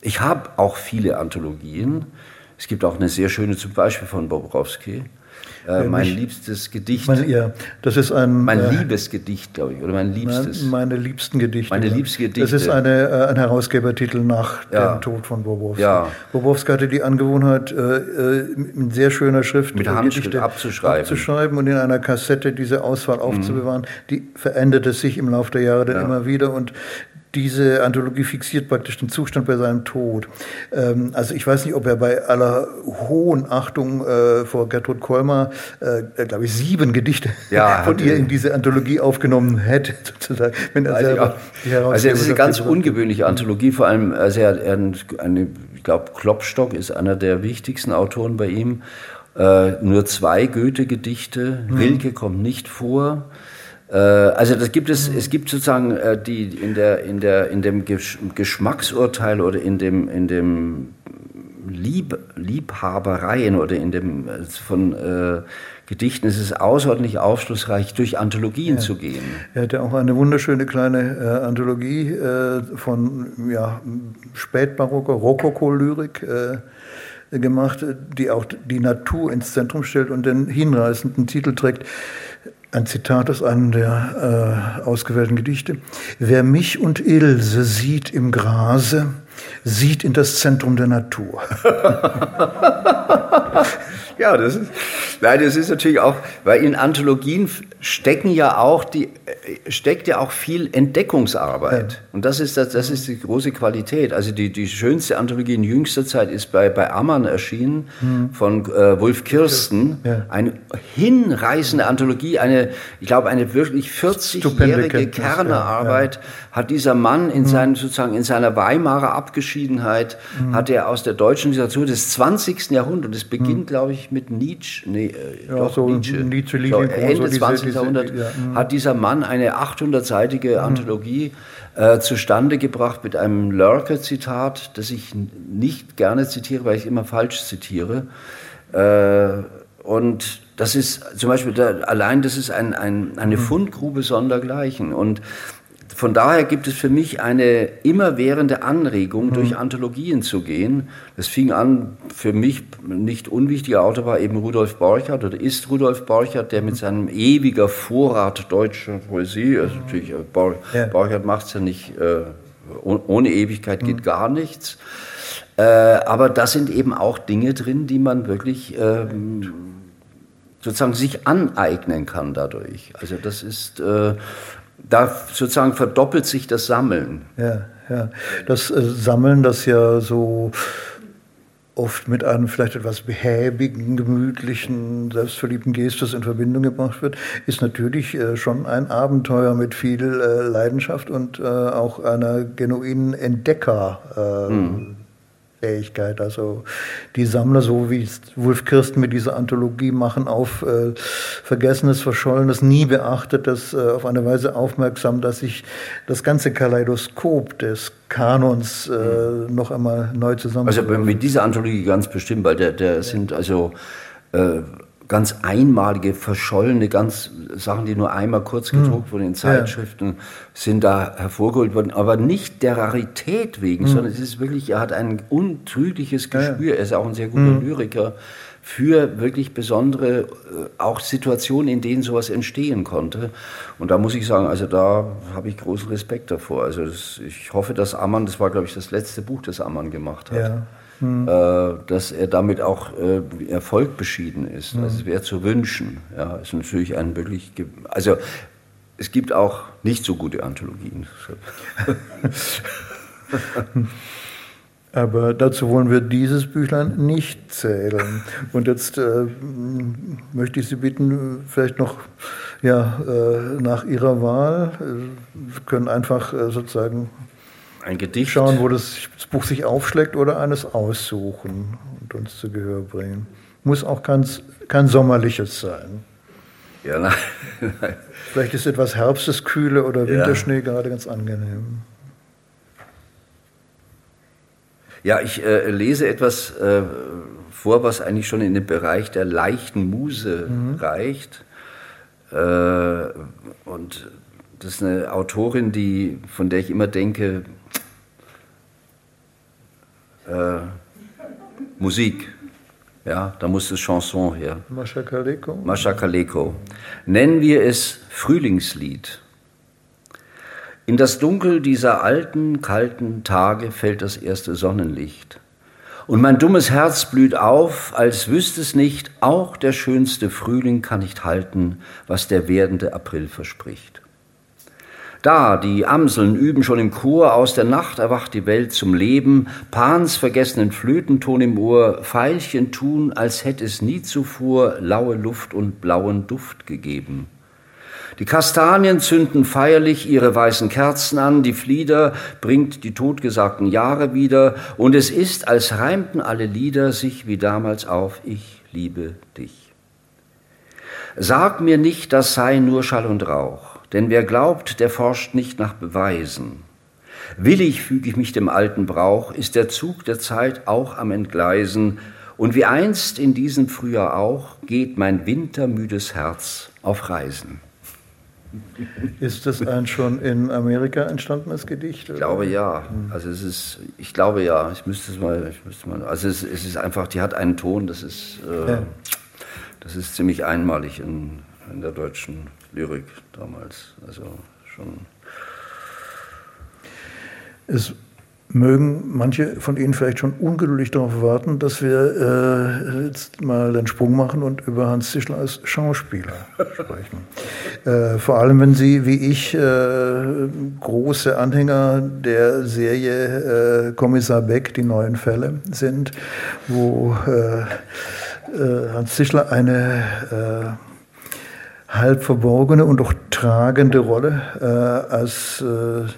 [SPEAKER 3] ich habe auch viele Anthologien. Es gibt auch eine sehr schöne, zum Beispiel von Bobrowski. Äh, mein
[SPEAKER 2] mich-
[SPEAKER 3] liebstes Gedicht.
[SPEAKER 2] Meine, ja, das ist ein.
[SPEAKER 3] mein
[SPEAKER 2] äh,
[SPEAKER 3] Liebesgedicht, glaube ich, oder mein liebstes.
[SPEAKER 2] Meine liebsten Gedichte.
[SPEAKER 3] Meine liebsten
[SPEAKER 2] Das ist
[SPEAKER 3] Gedichte.
[SPEAKER 2] eine, äh, ein Herausgebertitel nach
[SPEAKER 3] Ja.
[SPEAKER 2] dem Tod von Bobrowski.
[SPEAKER 3] Ja.
[SPEAKER 2] Bobrowski hatte die Angewohnheit, äh, äh, in sehr schöner Schrift
[SPEAKER 3] Mit
[SPEAKER 2] äh,
[SPEAKER 3] Handschrift
[SPEAKER 2] Gedichte
[SPEAKER 3] abzuschreiben. Mhm.
[SPEAKER 2] abzuschreiben und in einer Kassette diese Auswahl aufzubewahren. Die veränderte sich im Laufe der Jahre dann
[SPEAKER 3] Ja.
[SPEAKER 2] immer wieder und diese Anthologie fixiert praktisch den Zustand bei seinem Tod. Ähm, also ich weiß nicht, ob er bei aller hohen Achtung äh, vor Gertrud Kolmar, äh, glaube ich, sieben Gedichte
[SPEAKER 3] Ja,
[SPEAKER 2] von ihr in diese Anthologie aufgenommen hätte, sozusagen. Wenn er selber
[SPEAKER 3] Also das ist eine ganz ungewöhnliche Anthologie, vor allem, also er, er eine, ich glaube, Klopstock ist einer der wichtigsten Autoren bei ihm. Äh, nur zwei Goethe-Gedichte, Rilke kommt nicht vor. Äh, also das gibt es, es gibt sozusagen äh, die in der in der in dem Gesch Geschmacksurteil oder in dem in dem Lieb, Liebhabereien oder in dem äh, von äh, Gedichten ist es außerordentlich aufschlussreich, durch Anthologien zu gehen.
[SPEAKER 2] Er hatte auch eine wunderschöne kleine äh, Anthologie äh, von ja, spätbarocker Rokoko-Lyrik gemacht, die auch die Natur ins Zentrum stellt und den hinreißenden Titel trägt. Ein Zitat aus einem der äh, ausgewählten Gedichte. Wer mich und Ilse sieht im Grase, sieht in das Zentrum der Natur.
[SPEAKER 3] Ja, das ist, nein, das ist natürlich auch, weil in Anthologien stecken ja auch die, äh, steckt ja auch viel Entdeckungsarbeit. Und das ist, das, das ist die große Qualität. Also die, die schönste Anthologie in jüngster Zeit ist bei, bei Ammann erschienen von äh, Wolf Kirsten.
[SPEAKER 2] Ja.
[SPEAKER 3] Eine hinreißende Anthologie, eine, ich glaube, eine wirklich
[SPEAKER 2] Stupende
[SPEAKER 3] 40-jährige
[SPEAKER 2] Kenntnis, ja,
[SPEAKER 3] Kernearbeit hat dieser Mann
[SPEAKER 2] Mhm.
[SPEAKER 3] in seinen, sozusagen in seiner Weimarer Abgeschiedenheit,
[SPEAKER 2] Mhm.
[SPEAKER 3] hat er aus der deutschen Literatur des 20. Jahrhunderts, das beginnt, glaube ich, mit Nietzsche, nee, äh, ja, doch, so Nietzsche. Nietzsche so, Ende so 20. Diese, Jahrhundert diese, ja, hm. hat dieser Mann eine 800-seitige hm. Anthologie äh, zustande gebracht mit einem Lurker-Zitat, das ich nicht gerne zitiere, weil ich immer falsch zitiere. Äh, und das ist zum Beispiel, da, allein das ist ein, ein, eine hm. Fundgrube sondergleichen. Und von daher gibt es für mich eine immerwährende Anregung, mhm. durch Anthologien zu gehen. Das fing an, für mich nicht unwichtiger Autor war eben Rudolf Borchardt oder ist Rudolf Borchardt, der mit seinem ewiger Vorrat deutscher Poesie, also natürlich, äh, Bor ja. Borchardt macht es ja nicht, äh, ohne Ewigkeit geht mhm. gar nichts. Äh, aber da sind eben auch Dinge drin, die man wirklich ähm, sozusagen sich aneignen kann dadurch. Also das ist äh, da sozusagen verdoppelt sich das Sammeln.
[SPEAKER 2] Ja, ja. Das äh, Sammeln, das ja so oft mit einem vielleicht etwas behäbigen, gemütlichen, selbstverliebten Gestus in Verbindung gebracht wird, ist natürlich äh, schon ein Abenteuer mit viel äh, Leidenschaft und äh, auch einer genuinen Entdecker. Äh, hm. Fähigkeit. Also die Sammler, so wie es Wolf Kirsten mit dieser Anthologie machen, auf äh, Vergessenes, Verschollenes, nie beachtetes, äh, auf eine Weise aufmerksam, dass sich das ganze Kaleidoskop des Kanons äh, mhm. noch einmal neu zusammen.
[SPEAKER 3] Also mit dieser Anthologie ganz bestimmt, weil der, der sind also äh, ganz einmalige, verschollene, ganz Sachen, die nur einmal kurz hm. gedruckt wurden in Zeitschriften, ja. sind da hervorgeholt worden, aber nicht der Rarität wegen, mhm. sondern es ist wirklich, er hat ein untrügliches Gespür, ja. er ist auch ein sehr guter mhm. Lyriker für wirklich besondere, äh, auch Situationen, in denen sowas entstehen konnte. Und da muss ich sagen, also da habe ich großen Respekt davor. Also das, ich hoffe, dass Ammann, das war glaube ich das letzte Buch, das Ammann gemacht hat. Ja hm. äh, dass er damit auch äh, Erfolg beschieden ist. Hm. Also es wäre zu wünschen. Ja, ist natürlich ein wirklich, also es gibt auch nicht so gute Anthologien.
[SPEAKER 2] Aber dazu wollen wir dieses Büchlein nicht zählen. Und jetzt äh, möchte ich Sie bitten, vielleicht noch ja, äh, nach Ihrer Wahl, äh, können einfach äh, sozusagen
[SPEAKER 3] ein Gedicht.
[SPEAKER 2] Schauen, wo das, das, Buch sich aufschlägt oder eines aussuchen und uns zu Gehör bringen. Muss auch kein, kein sommerliches sein.
[SPEAKER 3] Ja, nein.
[SPEAKER 2] Vielleicht ist etwas Herbstes, Kühle oder Winterschnee ja. gerade ganz angenehm.
[SPEAKER 3] Ja, ich äh, lese etwas äh, vor, was eigentlich schon in den Bereich der leichten Muse mhm. reicht. Äh, und das ist eine Autorin, die, von der ich immer denke, äh, Musik. Ja, da muss das Chanson her.
[SPEAKER 2] Mascha Kaleko.
[SPEAKER 3] Mascha Kaleko. Nennen wir es Frühlingslied. In das Dunkel dieser alten, kalten Tage fällt das erste Sonnenlicht. Und mein dummes Herz blüht auf, als wüsste es nicht, auch der schönste Frühling kann nicht halten, was der werdende April verspricht. Da, die Amseln üben schon im Chor, aus der Nacht erwacht die Welt zum Leben, Pans vergessenen Flötenton im Ohr, Veilchen tun, als hätte es nie zuvor laue Luft und blauen Duft gegeben. Die Kastanien zünden feierlich ihre weißen Kerzen an, die Flieder bringt die totgesagten Jahre wieder, und es ist, als reimten alle Lieder sich wie damals auf, ich liebe dich. Sag mir nicht, das sei nur Schall und Rauch. Denn wer glaubt, der forscht nicht nach Beweisen. Willig füge ich mich dem alten Brauch, ist der Zug der Zeit auch am Entgleisen, und wie einst in diesem Frühjahr auch, geht mein wintermüdes Herz auf Reisen.
[SPEAKER 2] Ist das ein schon in Amerika entstandenes Gedicht?
[SPEAKER 3] Oder? Ich glaube ja. Also es ist, ich glaube ja. Ich müsste es mal, ich müsste mal. Also es, es ist einfach, die hat einen Ton, das ist, äh, das ist ziemlich einmalig in, in der deutschen Lyrik damals. Also schon.
[SPEAKER 2] Es mögen manche von Ihnen vielleicht schon ungeduldig darauf warten, dass wir äh, jetzt mal den Sprung machen und über Hans Zischler als Schauspieler sprechen. Äh, vor allem, wenn Sie, wie ich, äh, große Anhänger der Serie äh, Kommissar Beck, die neuen Fälle sind, wo äh, äh, Hans Zischler eine halb verborgene und auch tragende Rolle äh, als äh,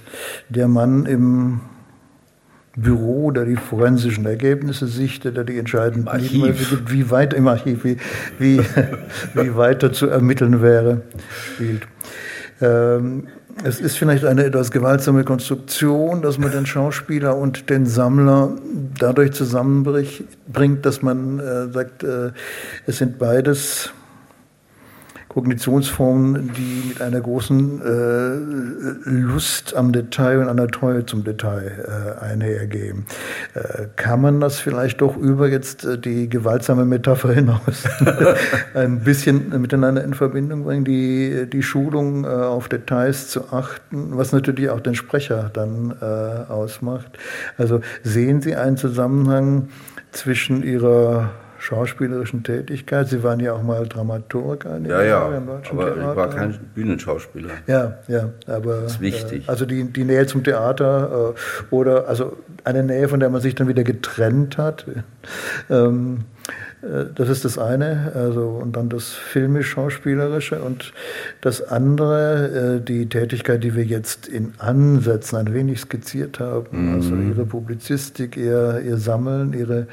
[SPEAKER 2] der Mann im Büro, der die forensischen Ergebnisse sichtet, der die entscheidenden Hinweise gibt, wie weit im Archiv, wie, wie, wie weiter zu ermitteln wäre, spielt. Ähm, es ist vielleicht eine etwas gewaltsame Konstruktion, dass man den Schauspieler und den Sammler dadurch zusammenbringt, dass man äh, sagt, äh, es sind beides Kognitionsformen, die mit einer großen äh, Lust am Detail und einer Treue zum Detail äh, einhergehen. Äh, kann man das vielleicht doch über jetzt äh, die gewaltsame Metapher hinaus ein bisschen miteinander in Verbindung bringen, die, die Schulung äh, auf Details zu achten, was natürlich auch den Sprecher dann äh, ausmacht. Also sehen Sie einen Zusammenhang zwischen Ihrer schauspielerischen Tätigkeit. Sie waren ja auch mal Dramaturg
[SPEAKER 3] ja, ja, im Deutschen aber Theater. ich war kein Bühnenschauspieler.
[SPEAKER 2] Ja, ja, aber
[SPEAKER 3] das ist wichtig.
[SPEAKER 2] Äh, also die, die Nähe zum Theater äh, oder also eine Nähe, von der man sich dann wieder getrennt hat. Ähm, äh, das ist das eine, also und dann das filmisch-schauspielerische und das andere, äh, die Tätigkeit, die wir jetzt in Ansätzen ein wenig skizziert haben, mhm. also ihre Publizistik, ihr, ihr Sammeln, ihre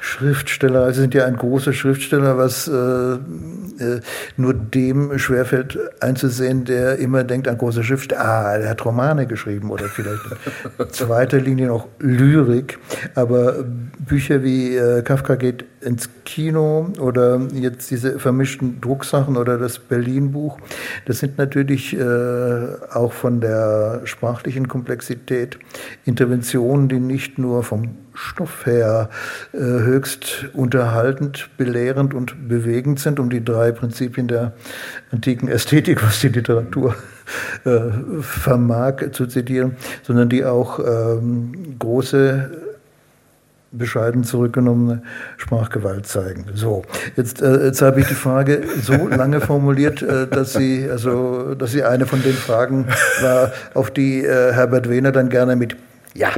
[SPEAKER 2] Schriftsteller, also sind ja ein großer Schriftsteller, was äh, äh, nur dem schwerfällt einzusehen, der immer denkt an große Schriftsteller, ah, der hat Romane geschrieben oder vielleicht in zweiter Linie noch Lyrik, aber Bücher wie äh, Kafka geht ins Kino oder jetzt diese vermischten Drucksachen oder das Berlin-Buch, das sind natürlich äh, auch von der sprachlichen Komplexität Interventionen, die nicht nur vom Stoff her äh, höchst unterhaltend, belehrend und bewegend sind, um die drei Prinzipien der antiken Ästhetik, was die Literatur äh, vermag, zu zitieren, sondern die auch ähm, große bescheiden zurückgenommene Sprachgewalt zeigen. So, jetzt, äh, jetzt habe ich die Frage so lange formuliert, äh, dass sie also, dass sie eine von den Fragen war, auf die äh, Herbert Wehner dann gerne mit Ja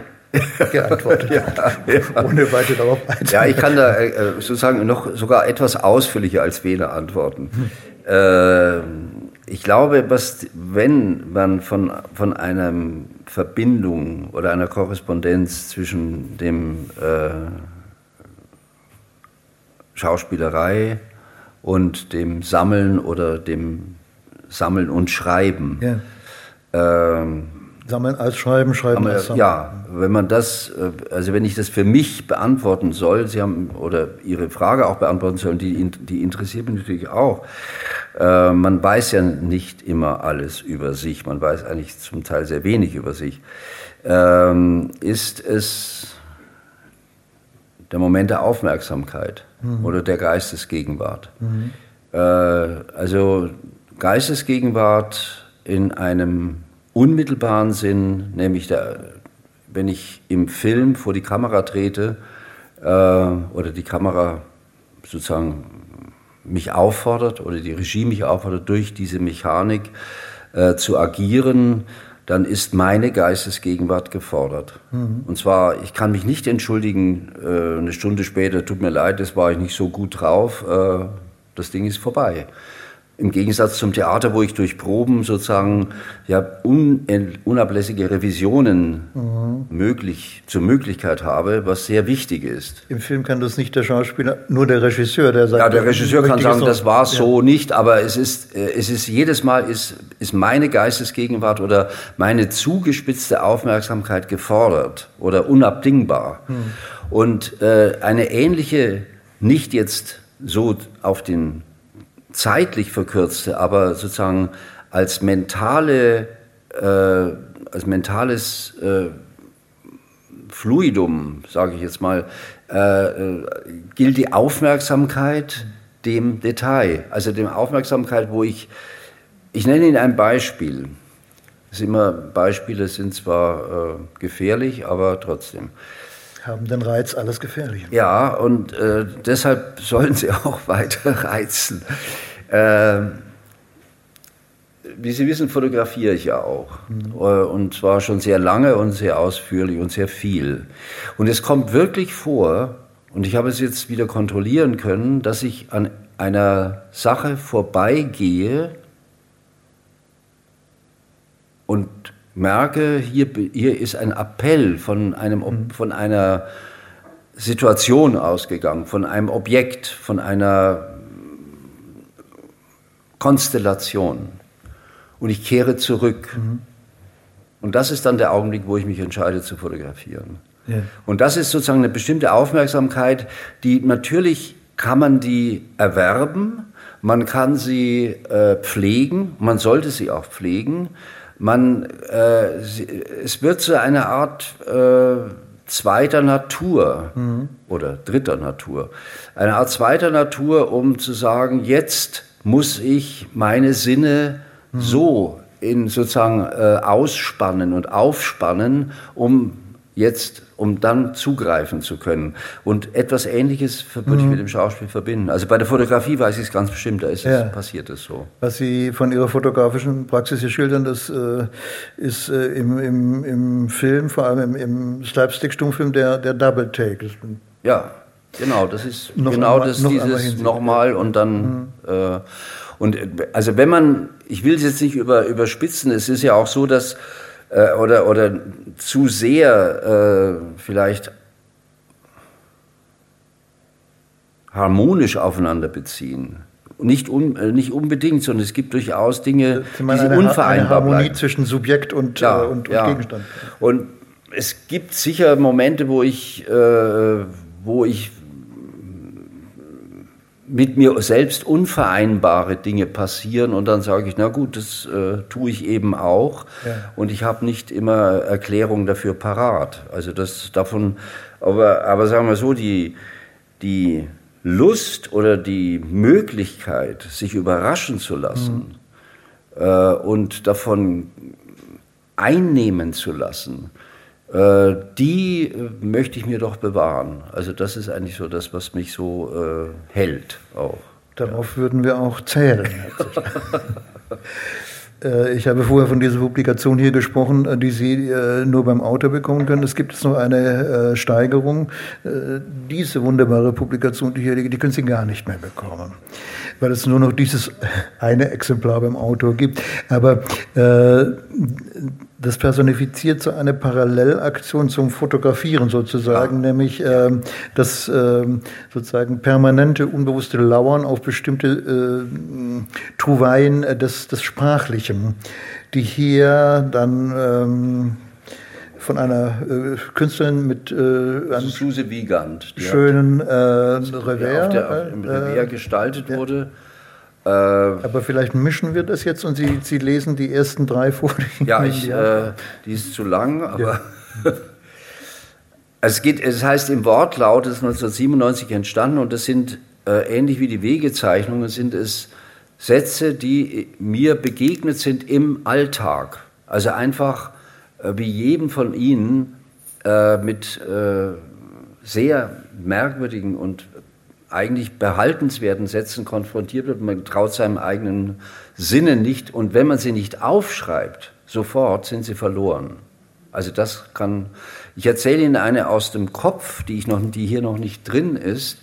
[SPEAKER 2] geantwortet ja,
[SPEAKER 3] ja. ohne weiter darauf einzugehen. Ja, ich kann da äh, sozusagen noch sogar etwas ausführlicher als Wehner antworten. Hm. Äh, ich glaube, was, wenn man von, von einer Verbindung oder einer Korrespondenz zwischen dem äh, Schauspielerei und dem Sammeln oder dem Sammeln und Schreiben. Ja.
[SPEAKER 2] Ähm, Sammeln als Schreiben, Schreiben als Sammeln.
[SPEAKER 3] Ja, wenn man das, äh, also wenn ich das für mich beantworten soll, Sie haben, oder Ihre Frage auch beantworten sollen, die, die interessiert mich natürlich auch. Äh, man weiß ja nicht immer alles über sich, man weiß eigentlich zum Teil sehr wenig über sich. Ähm, ist es der Moment der Aufmerksamkeit mhm. oder der Geistesgegenwart? Mhm. Äh, also Geistesgegenwart in einem unmittelbaren Sinn, nämlich der, wenn ich im Film vor die Kamera trete äh, oder die Kamera sozusagen mich auffordert oder die Regie mich auffordert, durch diese Mechanik äh, zu agieren, dann ist meine Geistesgegenwart gefordert. Mhm. Und zwar, ich kann mich nicht entschuldigen, äh, eine Stunde später, tut mir leid, das war ich nicht so gut drauf, äh, das Ding ist vorbei. Im Gegensatz zum Theater, wo ich durch Proben sozusagen ja, un, unablässige Revisionen mhm. möglich, zur Möglichkeit habe, was sehr wichtig ist.
[SPEAKER 2] Im Film kann das nicht der Schauspieler, nur der Regisseur, der sagt.
[SPEAKER 3] Ja, der Regisseur kann sagen, das war ja. so nicht, aber es ist, äh, es ist jedes Mal ist, ist meine Geistesgegenwart oder meine zugespitzte Aufmerksamkeit gefordert oder unabdingbar. Mhm. Und äh, eine ähnliche, nicht jetzt so auf den zeitlich verkürzte, aber sozusagen als mentale, äh, als mentales äh, Fluidum, sage ich jetzt mal, äh, äh, gilt die Aufmerksamkeit dem Detail, also dem Aufmerksamkeit, wo ich, ich nenne Ihnen ein Beispiel. Das sind immer Beispiele sind zwar äh, gefährlich, aber trotzdem
[SPEAKER 2] haben den Reiz alles gefährlich.
[SPEAKER 3] Ja, und äh, deshalb sollen sie auch weiter reizen. Äh, wie Sie wissen, fotografiere ich ja auch. Mhm. Und zwar schon sehr lange und sehr ausführlich und sehr viel. Und es kommt wirklich vor, und ich habe es jetzt wieder kontrollieren können, dass ich an einer Sache vorbeigehe und merke, hier, hier ist ein Appell von, einem, mhm. von einer Situation ausgegangen, von einem Objekt, von einer Konstellation. Und ich kehre zurück. Mhm. Und das ist dann der Augenblick, wo ich mich entscheide zu fotografieren. Ja. Und das ist sozusagen eine bestimmte Aufmerksamkeit, die natürlich kann man die erwerben, man kann sie äh, pflegen, man sollte sie auch pflegen. Man, äh, es wird zu einer Art äh, zweiter Natur mhm. oder dritter Natur. Eine Art zweiter Natur, um zu sagen, jetzt muss ich meine Sinne mhm. so in sozusagen äh, ausspannen und aufspannen, um jetzt, um dann zugreifen zu können. Und etwas Ähnliches würde mhm. ich mit dem Schauspiel verbinden. Also bei der Fotografie weiß ich es ganz bestimmt, da ist ja. es, passiert es so.
[SPEAKER 2] Was Sie von Ihrer fotografischen Praxis hier schildern, das äh, ist äh, im, im, im Film, vor allem im, im Slapstick-Stummfilm, der, der Double Take.
[SPEAKER 3] Ja, genau, das ist noch genau einmal, das, noch dieses nochmal und dann. Mhm. Äh, und also wenn man, ich will es jetzt nicht über, überspitzen, es ist ja auch so, dass äh, oder, oder zu sehr äh, vielleicht harmonisch aufeinander beziehen. Nicht, un, äh, nicht unbedingt, sondern es gibt durchaus Dinge,
[SPEAKER 2] die sind unvereinbar eine Harmonie bleiben. zwischen Subjekt und, ja, äh, und, und ja. Gegenstand.
[SPEAKER 3] Und es gibt sicher Momente, wo ich, äh, wo ich mit mir selbst unvereinbare Dinge passieren und dann sage ich, na gut, das äh, tue ich eben auch ja. und ich habe nicht immer Erklärungen dafür parat. Also das davon, aber, aber sagen wir so, die, die Lust oder die Möglichkeit, sich überraschen zu lassen mhm. äh, und davon einnehmen zu lassen, äh, die äh, möchte ich mir doch bewahren. Also das ist eigentlich so das, was mich so äh, hält auch.
[SPEAKER 2] Darauf ja. würden wir auch zählen. Äh, ich habe vorher von dieser Publikation hier gesprochen, die Sie nur beim Autor bekommen können. Es gibt jetzt noch eine Steigerung. Diese wunderbare Publikation, die hier liegt, die können Sie gar nicht mehr bekommen, weil es nur noch dieses eine Exemplar beim Autor gibt. Aber das personifiziert so eine Parallelaktion zum Fotografieren sozusagen, nämlich äh, das äh, sozusagen permanente, unbewusste Lauern auf bestimmte äh, Trouvaillen des, des Sprachlichen, die hier dann ähm, von einer äh, Künstlerin mit äh,
[SPEAKER 3] einem Suse Wiegand,
[SPEAKER 2] schönen äh, Revers,
[SPEAKER 3] auf der, auf, im Revers äh, gestaltet wurde.
[SPEAKER 2] Äh, Aber vielleicht mischen wir das jetzt und Sie, Sie lesen die ersten drei vor.
[SPEAKER 3] Ja, ich, äh, die ist zu lang, aber es, geht, es heißt im Wortlaut, das ist 1997 entstanden und das sind äh, ähnlich wie die Wegezeichnungen, sind es Sätze, die mir begegnet sind im Alltag. Also einfach äh, wie jedem von Ihnen äh, mit äh, sehr merkwürdigen und eigentlich behaltenswerten Sätzen konfrontiert wird. Man traut seinem eigenen Sinne nicht. Und wenn man sie nicht aufschreibt, sofort sind sie verloren. Also das kann, ich erzähle Ihnen eine aus dem Kopf, die, ich noch, die hier noch nicht drin ist.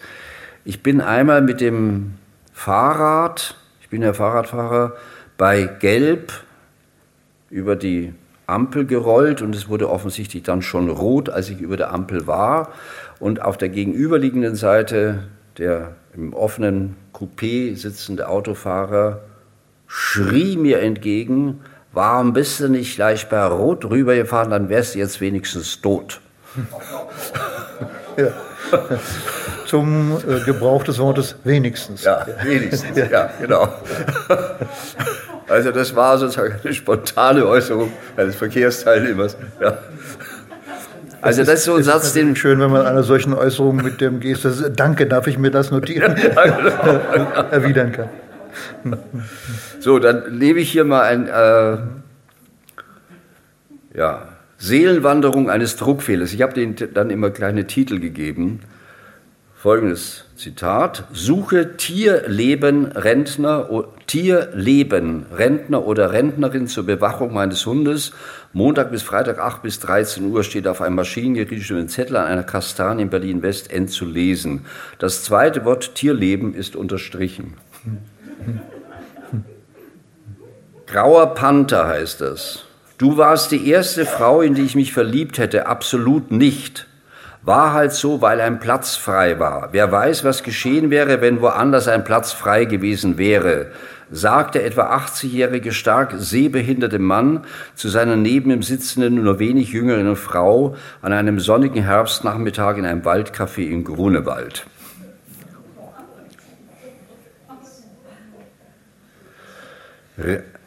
[SPEAKER 3] Ich bin einmal mit dem Fahrrad, ich bin ja Fahrradfahrer, bei Gelb über die Ampel gerollt und es wurde offensichtlich dann schon rot, als ich über der Ampel war. Und auf der gegenüberliegenden Seite der im offenen Coupé sitzende Autofahrer schrie mir entgegen, warum bist du nicht gleich bei Rot rübergefahren, dann wärst du jetzt wenigstens tot.
[SPEAKER 2] Ja. Zum äh, Gebrauch des Wortes wenigstens.
[SPEAKER 3] Ja, wenigstens, ja, ja genau. Also das war sozusagen eine spontane Äußerung eines Verkehrsteilnehmers. Ja.
[SPEAKER 2] Also das ist so ein Satz, den schön, wenn man einer solchen Äußerung mit dem Geste Danke, darf ich mir das notieren, genau. erwidern kann.
[SPEAKER 3] So, dann lebe ich hier mal ein äh, ja, Seelenwanderung eines Druckfehlers. Ich habe denen dann immer kleine Titel gegeben. Folgendes Zitat: Suche Tierleben Rentner, Tierleben Rentner oder Rentnerin zur Bewachung meines Hundes Montag bis Freitag 8 bis 13 Uhr steht auf einem maschinengeriegelten Zettel an einer Kastanie in Berlin-Westend zu lesen. Das zweite Wort Tierleben ist unterstrichen. Grauer Panther heißt das. Du warst die erste Frau, in die ich mich verliebt hätte, absolut nicht. War halt so, weil ein Platz frei war. Wer weiß, was geschehen wäre, wenn woanders ein Platz frei gewesen wäre, sagt der etwa 80-jährige stark sehbehinderte Mann zu seiner neben ihm sitzenden, nur wenig jüngeren Frau an einem sonnigen Herbstnachmittag in einem Waldcafé in Grunewald.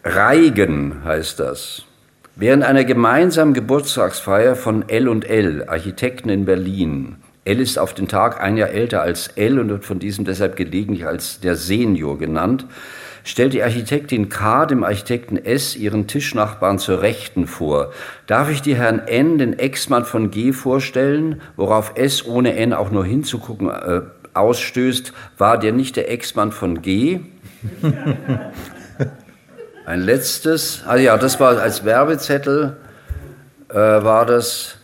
[SPEAKER 3] Reigen heißt das. Während einer gemeinsamen Geburtstagsfeier von L und L, Architekten in Berlin, L ist auf den Tag ein Jahr älter als L und wird von diesem deshalb gelegentlich als der Senior genannt, stellt die Architektin K. dem Architekten S. ihren Tischnachbarn zur Rechten vor. Darf ich dir Herrn N, den Ex-Mann von G, vorstellen? Worauf S. ohne N auch nur hinzugucken äh, ausstößt, war der nicht der Ex-Mann von G? Ein letztes, also ja, das war als Werbezettel, äh, war das,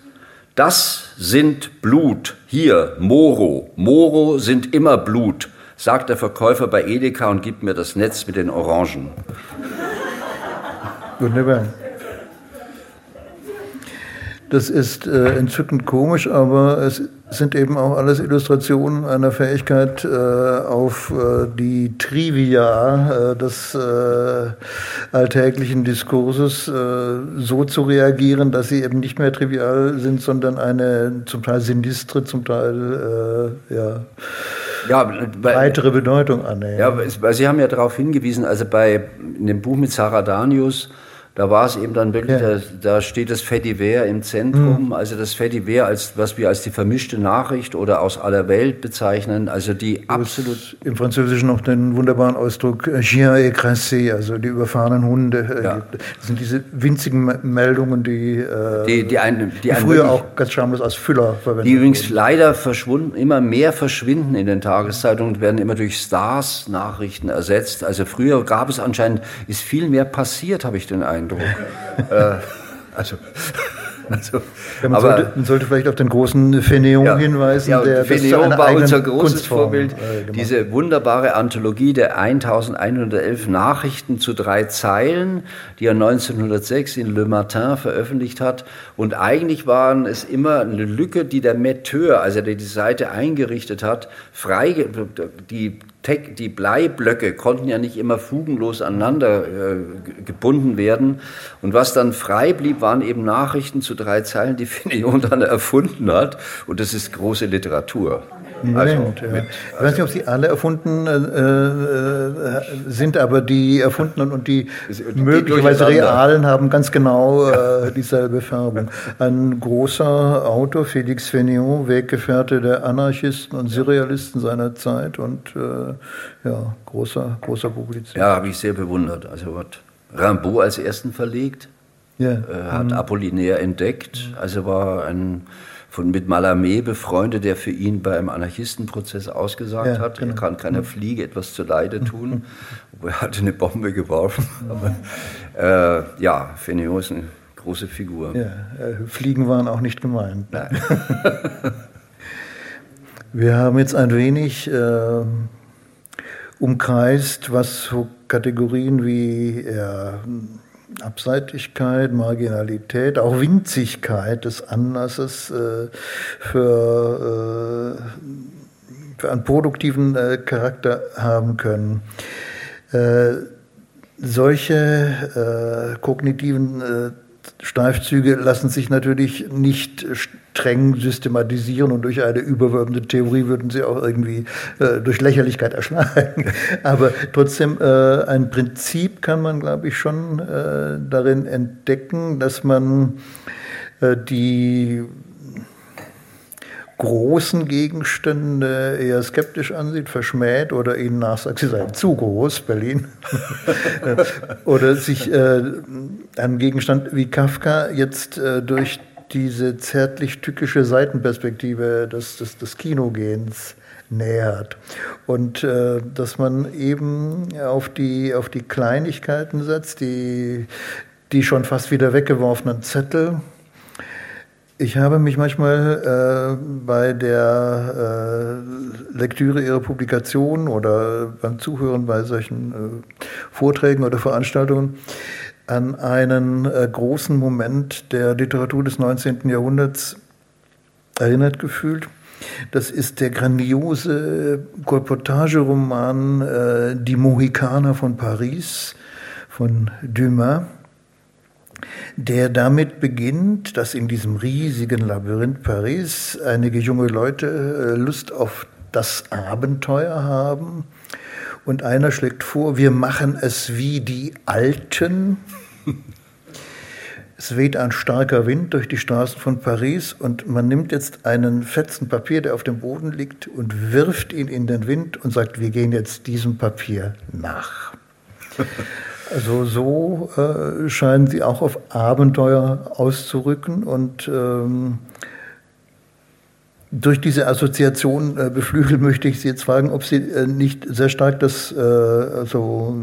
[SPEAKER 3] das sind Blut, hier, Moro, Moro sind immer Blut, sagt der Verkäufer bei Edeka und gibt mir das Netz mit den Orangen.
[SPEAKER 2] Wunderbar. Das ist äh, entzückend komisch, aber es sind eben auch alles Illustrationen einer Fähigkeit, äh, auf äh, die Trivia äh, des äh, alltäglichen Diskurses äh, so zu reagieren, dass sie eben nicht mehr trivial sind, sondern eine zum Teil sinistre, zum Teil ja, ja, bei, weitere Bedeutung annehmen.
[SPEAKER 3] Ja, weil Sie haben ja darauf hingewiesen, also bei in dem Buch mit Sarah Danius, da war es eben dann wirklich, ja. da, da, steht das Fediver im Zentrum, mhm. also das Fediver, als, was wir als die vermischte Nachricht oder aus aller Welt bezeichnen, also die absolut...
[SPEAKER 2] Im Französischen noch den wunderbaren Ausdruck äh, Chien écrasé, also die überfahrenen Hunde. Äh, ja. Das sind diese winzigen Meldungen, die, äh, die, die, ein, die, die früher auch ganz schamlos als Füller verwendet
[SPEAKER 3] Die übrigens wurden. leider verschwunden, immer mehr verschwinden in den Tageszeitungen und werden immer durch Stars-Nachrichten ersetzt. Also früher gab es anscheinend, ist viel mehr passiert, habe ich den Eindruck. Eindruck. äh,
[SPEAKER 2] also, also, ja, man, aber, sollte, man, sollte, vielleicht auf den großen Feneon ja, hinweisen.
[SPEAKER 3] Ja, der, Feneon war unser großes Kunstform, Vorbild. Äh, Diese wunderbare Anthologie der 1111 Nachrichten zu drei Zeilen, die er 1906 in Le Matin veröffentlicht hat. Und eigentlich waren es immer eine Lücke, die der Metteur, also der die Seite eingerichtet hat, frei, die die Bleiblöcke konnten ja nicht immer fugenlos aneinander äh, gebunden werden. Und was dann frei blieb, waren eben Nachrichten zu drei Zeilen, die Finion dann erfunden hat. Und das ist große Literatur.
[SPEAKER 2] Also Moment, ja. mit, ich weiß nicht, ob sie alle erfunden äh, äh, sind, aber die erfundenen und die, die möglicherweise realen haben ganz genau äh, dieselbe Färbung. Ein großer Autor, Félix Fénéon, Weggefährte der Anarchisten und Surrealisten seiner Zeit und äh, ja, großer, großer Publizist.
[SPEAKER 3] Ja, habe ich sehr bewundert. Also hat Rimbaud als ersten verlegt, ja. Äh, hat mhm. Apollinaire entdeckt, also war ein von, mit Mallarmé befreundet, der für ihn beim Anarchistenprozess ausgesagt ja, hat, genau. er kann keiner mhm. Fliege etwas zuleide mhm. tun, obwohl er hatte eine Bombe geworfen. Aber äh, ja, Fénéon ist eine große Figur. Ja,
[SPEAKER 2] äh, Fliegen waren auch nicht gemeint. Nein. Wir haben jetzt ein wenig äh, umkreist, was so Kategorien wie ja, Abseitigkeit, Marginalität, auch Winzigkeit des Anlasses äh, für, äh, für einen produktiven äh, Charakter haben können. Äh, solche äh, kognitiven Steifzüge lassen sich natürlich nicht streng systematisieren und durch eine überwölbende Theorie würden sie auch irgendwie äh, durch Lächerlichkeit erschlagen. Aber trotzdem, äh, ein Prinzip kann man, glaube ich, schon äh, darin entdecken, dass man äh, die großen Gegenstände eher skeptisch ansieht, verschmäht oder ihnen nachsagt, sie seien zu groß, Berlin. oder sich äh, einem Gegenstand wie Kafka jetzt äh, durch diese zärtlich-tückische Seitenperspektive des, des, des Kinogehens nähert. Und äh, dass man eben auf die, auf die Kleinigkeiten setzt, die, die schon fast wieder weggeworfenen Zettel. Ich habe mich manchmal äh, bei der äh, Lektüre ihrer Publikationen oder beim Zuhören bei solchen äh, Vorträgen oder Veranstaltungen an einen äh, großen Moment der Literatur des 19. Jahrhunderts erinnert gefühlt. Das ist der grandiose Kolportageroman äh, Die Mohikaner von Paris von Dumas, der damit beginnt, dass in diesem riesigen Labyrinth Paris einige junge Leute äh, Lust auf das Abenteuer haben. Und einer schlägt vor, wir machen es wie die Alten. Es weht ein starker Wind durch die Straßen von Paris und man nimmt jetzt einen fetzen Papier, der auf dem Boden liegt, und wirft ihn in den Wind und sagt, wir gehen jetzt diesem Papier nach. Also so äh, scheinen sie auch auf Abenteuer auszurücken und ähm, durch diese Assoziation äh, beflügeln möchte ich Sie jetzt fragen, ob Sie äh, nicht sehr stark das äh, also,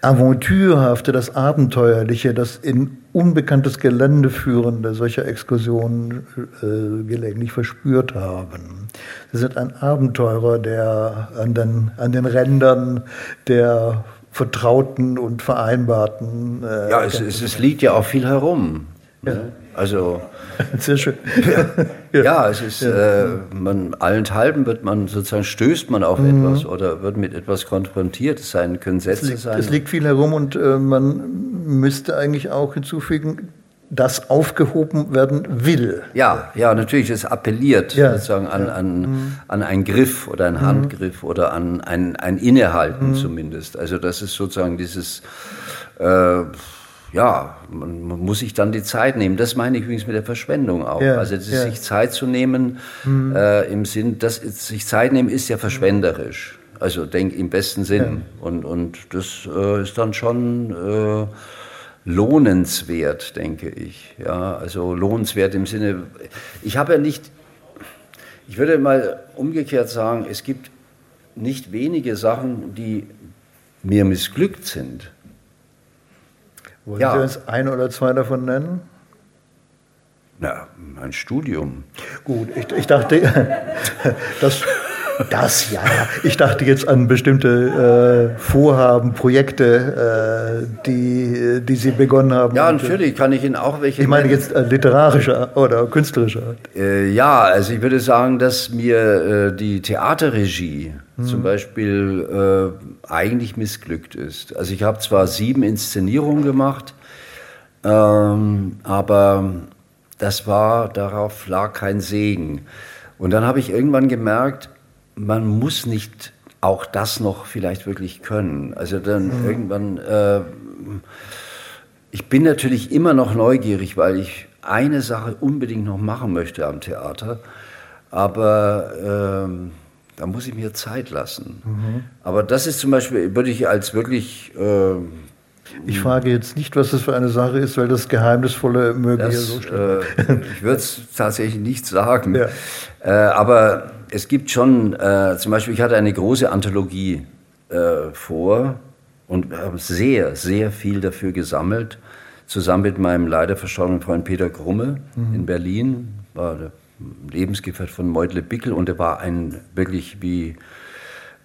[SPEAKER 2] Aventürhafte, das Abenteuerliche, das in unbekanntes Gelände führende solcher Exkursionen äh, gelegentlich verspürt haben. Sie sind ein Abenteurer, der an den, an den Rändern der vertrauten und vereinbarten.
[SPEAKER 3] Äh, ja, es, es, es, liegt ja auch viel herum. Ja. Ne? Also
[SPEAKER 2] sehr schön.
[SPEAKER 3] ja, ja es ist ja. äh, man allenthalben wird man sozusagen stößt man auf mhm. etwas oder wird mit etwas konfrontiert. Es sein können Sätze
[SPEAKER 2] es liegt,
[SPEAKER 3] sein.
[SPEAKER 2] Es liegt viel herum und äh, man müsste eigentlich auch hinzufügen, das aufgehoben werden will.
[SPEAKER 3] Ja, ja, natürlich, es appelliert ja. sozusagen an, an, mhm. an einen Griff oder einen mhm. Handgriff oder an ein, ein Innehalten mhm. zumindest. Also das ist sozusagen dieses, äh, ja, man, man, muss sich dann die Zeit nehmen. Das meine ich übrigens mit der Verschwendung auch. Ja. Also sich Zeit zu nehmen mhm. äh, im Sinn, das sich Zeit nehmen ist ja verschwenderisch. Also denk im besten Sinn. Und, und das äh, ist dann schon... Lohnenswert, denke ich. Ja, also lohnenswert im Sinne, ich habe ja nicht, ich würde mal umgekehrt sagen, es gibt nicht wenige Sachen, die mir missglückt sind.
[SPEAKER 2] Wollen ja. Sie uns ein oder zwei davon nennen?
[SPEAKER 3] Na, mein Studium.
[SPEAKER 2] Gut, ich, ich dachte, das, das ja. Ich dachte jetzt an bestimmte äh, Vorhaben, Projekte, äh, die, die Sie begonnen haben.
[SPEAKER 3] Ja, natürlich kann ich Ihnen auch welche.
[SPEAKER 2] Ich meine jetzt äh, literarischer oder künstlerischer Art.
[SPEAKER 3] Äh, ja, also ich würde sagen, dass mir äh, die Theaterregie hm. zum Beispiel äh, eigentlich missglückt ist. Also ich habe zwar sieben Inszenierungen gemacht, ähm, aber das war, darauf lag kein Segen. Und dann habe ich irgendwann gemerkt, man muss nicht auch das noch vielleicht wirklich können. Also dann mhm. irgendwann, äh, ich bin natürlich immer noch neugierig, weil ich eine Sache unbedingt noch machen möchte am Theater, aber äh, da muss ich mir Zeit lassen. Mhm. Aber das ist zum Beispiel, würde ich als wirklich... Äh,
[SPEAKER 2] ich frage jetzt nicht, was das für eine Sache ist, weil das Geheimnisvolle möge das, so.
[SPEAKER 3] Äh, ich würde es tatsächlich nicht sagen. Ja. Äh, aber es gibt schon, äh, zum Beispiel, ich hatte eine große Anthologie äh, vor und habe sehr, sehr viel dafür gesammelt, zusammen mit meinem leider verstorbenen Freund Peter Grumme mhm. in Berlin, war der Lebensgefährt von Meutle Bickel und er war ein wirklich wie,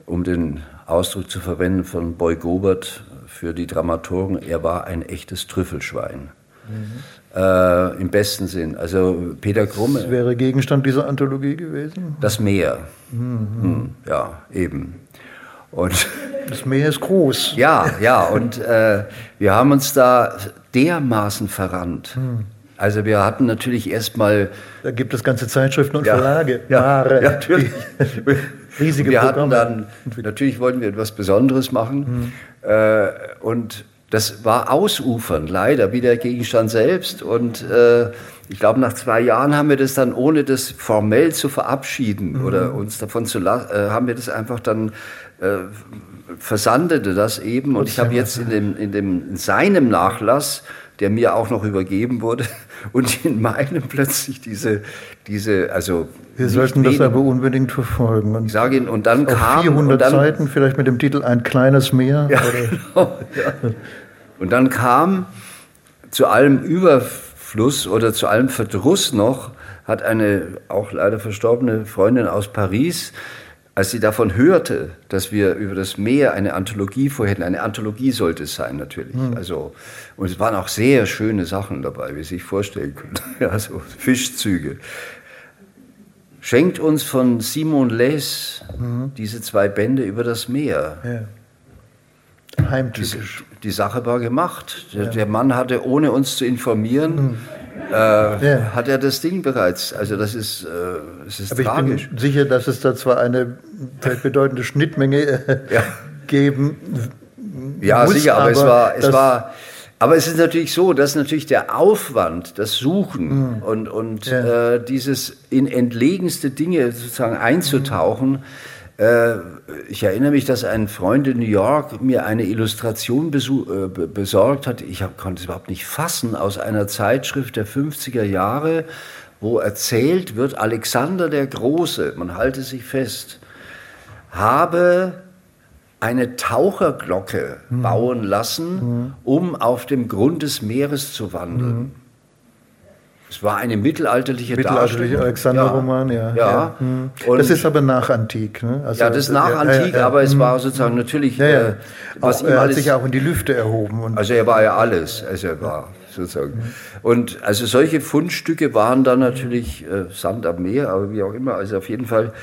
[SPEAKER 3] um den Ausdruck zu verwenden von Boy Gobert für die Dramaturgen, er war ein echtes Trüffelschwein. Mhm. Äh, Im besten Sinn. Also Peter Krumme.
[SPEAKER 2] Das wäre Gegenstand dieser Anthologie gewesen?
[SPEAKER 3] Das Meer. Mhm. Hm, ja, eben.
[SPEAKER 2] Und das Meer ist groß.
[SPEAKER 3] Ja, ja. Und äh, wir haben uns da dermaßen verrannt. Mhm. Also wir hatten natürlich erstmal.
[SPEAKER 2] Da gibt es ganze Zeitschriften und
[SPEAKER 3] ja,
[SPEAKER 2] Verlage.
[SPEAKER 3] Ja, Ware, ja natürlich. Riesige wir Programme. hatten dann, natürlich wollten wir etwas Besonderes machen. Mhm. Äh, und das war ausufern, leider, wie der Gegenstand selbst. Und äh, ich glaube, nach zwei Jahren haben wir das dann, ohne das formell zu verabschieden mhm. oder uns davon zu lassen, äh, haben wir das einfach dann äh, versandete das eben. Und ich habe jetzt in, dem, in, dem, in seinem Nachlass, der mir auch noch übergeben wurde, und in meinem plötzlich diese, diese also
[SPEAKER 2] wir sollten das aber unbedingt verfolgen.
[SPEAKER 3] Und ich sage Ihnen, und dann
[SPEAKER 2] auf
[SPEAKER 3] kam
[SPEAKER 2] 400 dann, Seiten, vielleicht mit dem Titel Ein kleines Meer. Ja, genau,
[SPEAKER 3] ja. Und dann kam zu allem Überfluss oder zu allem Verdruss noch, hat eine auch leider verstorbene Freundin aus Paris als sie davon hörte, dass wir über das Meer eine Anthologie vorhätten, eine Anthologie sollte es sein natürlich. Mhm. Also, und es waren auch sehr schöne Sachen dabei, wie Sie sich vorstellen können. Ja, so Fischzüge. Schenkt uns von Simon Les mhm. diese zwei Bände über das Meer. Ja. Heimtypisch. Die, die, Sache war gemacht. Der, ja. der, Mann hatte, ohne uns zu informieren, mhm äh, ja. hat er das Ding bereits. Also das ist, äh, das ist
[SPEAKER 2] Aber tragisch. ich bin sicher, dass es da zwar eine bedeutende Schnittmenge äh, ja. geben
[SPEAKER 3] Ja, muss, sicher, aber, aber es war, es war aber es ist natürlich so, dass natürlich der Aufwand, das Suchen mhm. und, und ja. äh, dieses in entlegenste Dinge sozusagen einzutauchen, mhm ich erinnere mich, dass ein Freund in New York mir eine Illustration äh, besorgt hat. Ich konnte es überhaupt nicht fassen, aus einer Zeitschrift der 50er Jahre, wo erzählt wird, Alexander der Große, man halte sich fest, habe eine Taucherglocke mhm. bauen lassen, mhm. um auf dem Grund des Meeres zu wandeln. Mhm. Es war eine mittelalterliche
[SPEAKER 2] Mittelalterliche Alexander-Roman, ja.
[SPEAKER 3] Ja. ja.
[SPEAKER 2] Hm. das ist aber nachantik. Ne?
[SPEAKER 3] Also, ja, das ist nachantik, ja, aber es war hm. sozusagen natürlich. Ja,
[SPEAKER 2] ja. Äh, was auch, ihm er hat sich auch in die Lüfte erhoben.
[SPEAKER 3] also er war ja alles. Also er war sozusagen. Mhm. Und also solche Fundstücke waren dann natürlich äh, Sand am Meer, aber wie auch immer. Also auf jeden Fall.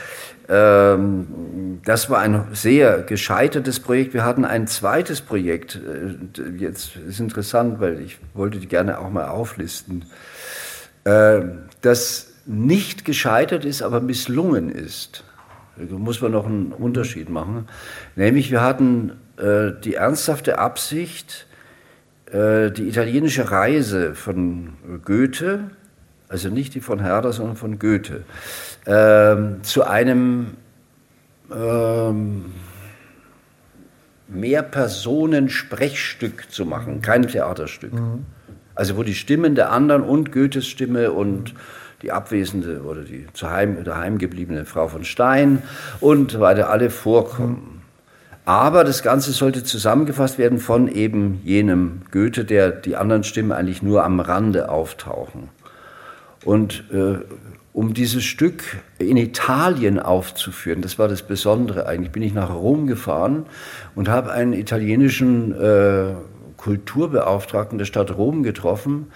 [SPEAKER 3] Ähm, das war ein sehr gescheitertes Projekt. Wir hatten ein zweites Projekt. Äh, jetzt ist interessant, weil ich wollte die gerne auch mal auflisten. Äh, das nicht gescheitert ist, aber misslungen ist. Da muss man noch einen Unterschied machen. Nämlich wir hatten äh, die ernsthafte Absicht, äh, die italienische Reise von Goethe, also nicht die von Herder, sondern von Goethe, äh, zu einem ähm, Mehrpersonen-Sprechstück zu machen, kein Theaterstück. Mhm. Also wo die Stimmen der anderen und Goethes Stimme und die abwesende oder die zu Heim, daheim gebliebene Frau von Stein und weiter alle vorkommen. Aber das Ganze sollte zusammengefasst werden von eben jenem Goethe, der die anderen Stimmen eigentlich nur am Rande auftauchen. Und äh, um dieses Stück in Italien aufzuführen, das war das Besondere eigentlich, bin ich nach Rom gefahren und habe einen italienischen äh, Kulturbeauftragten der Stadt Rom getroffen,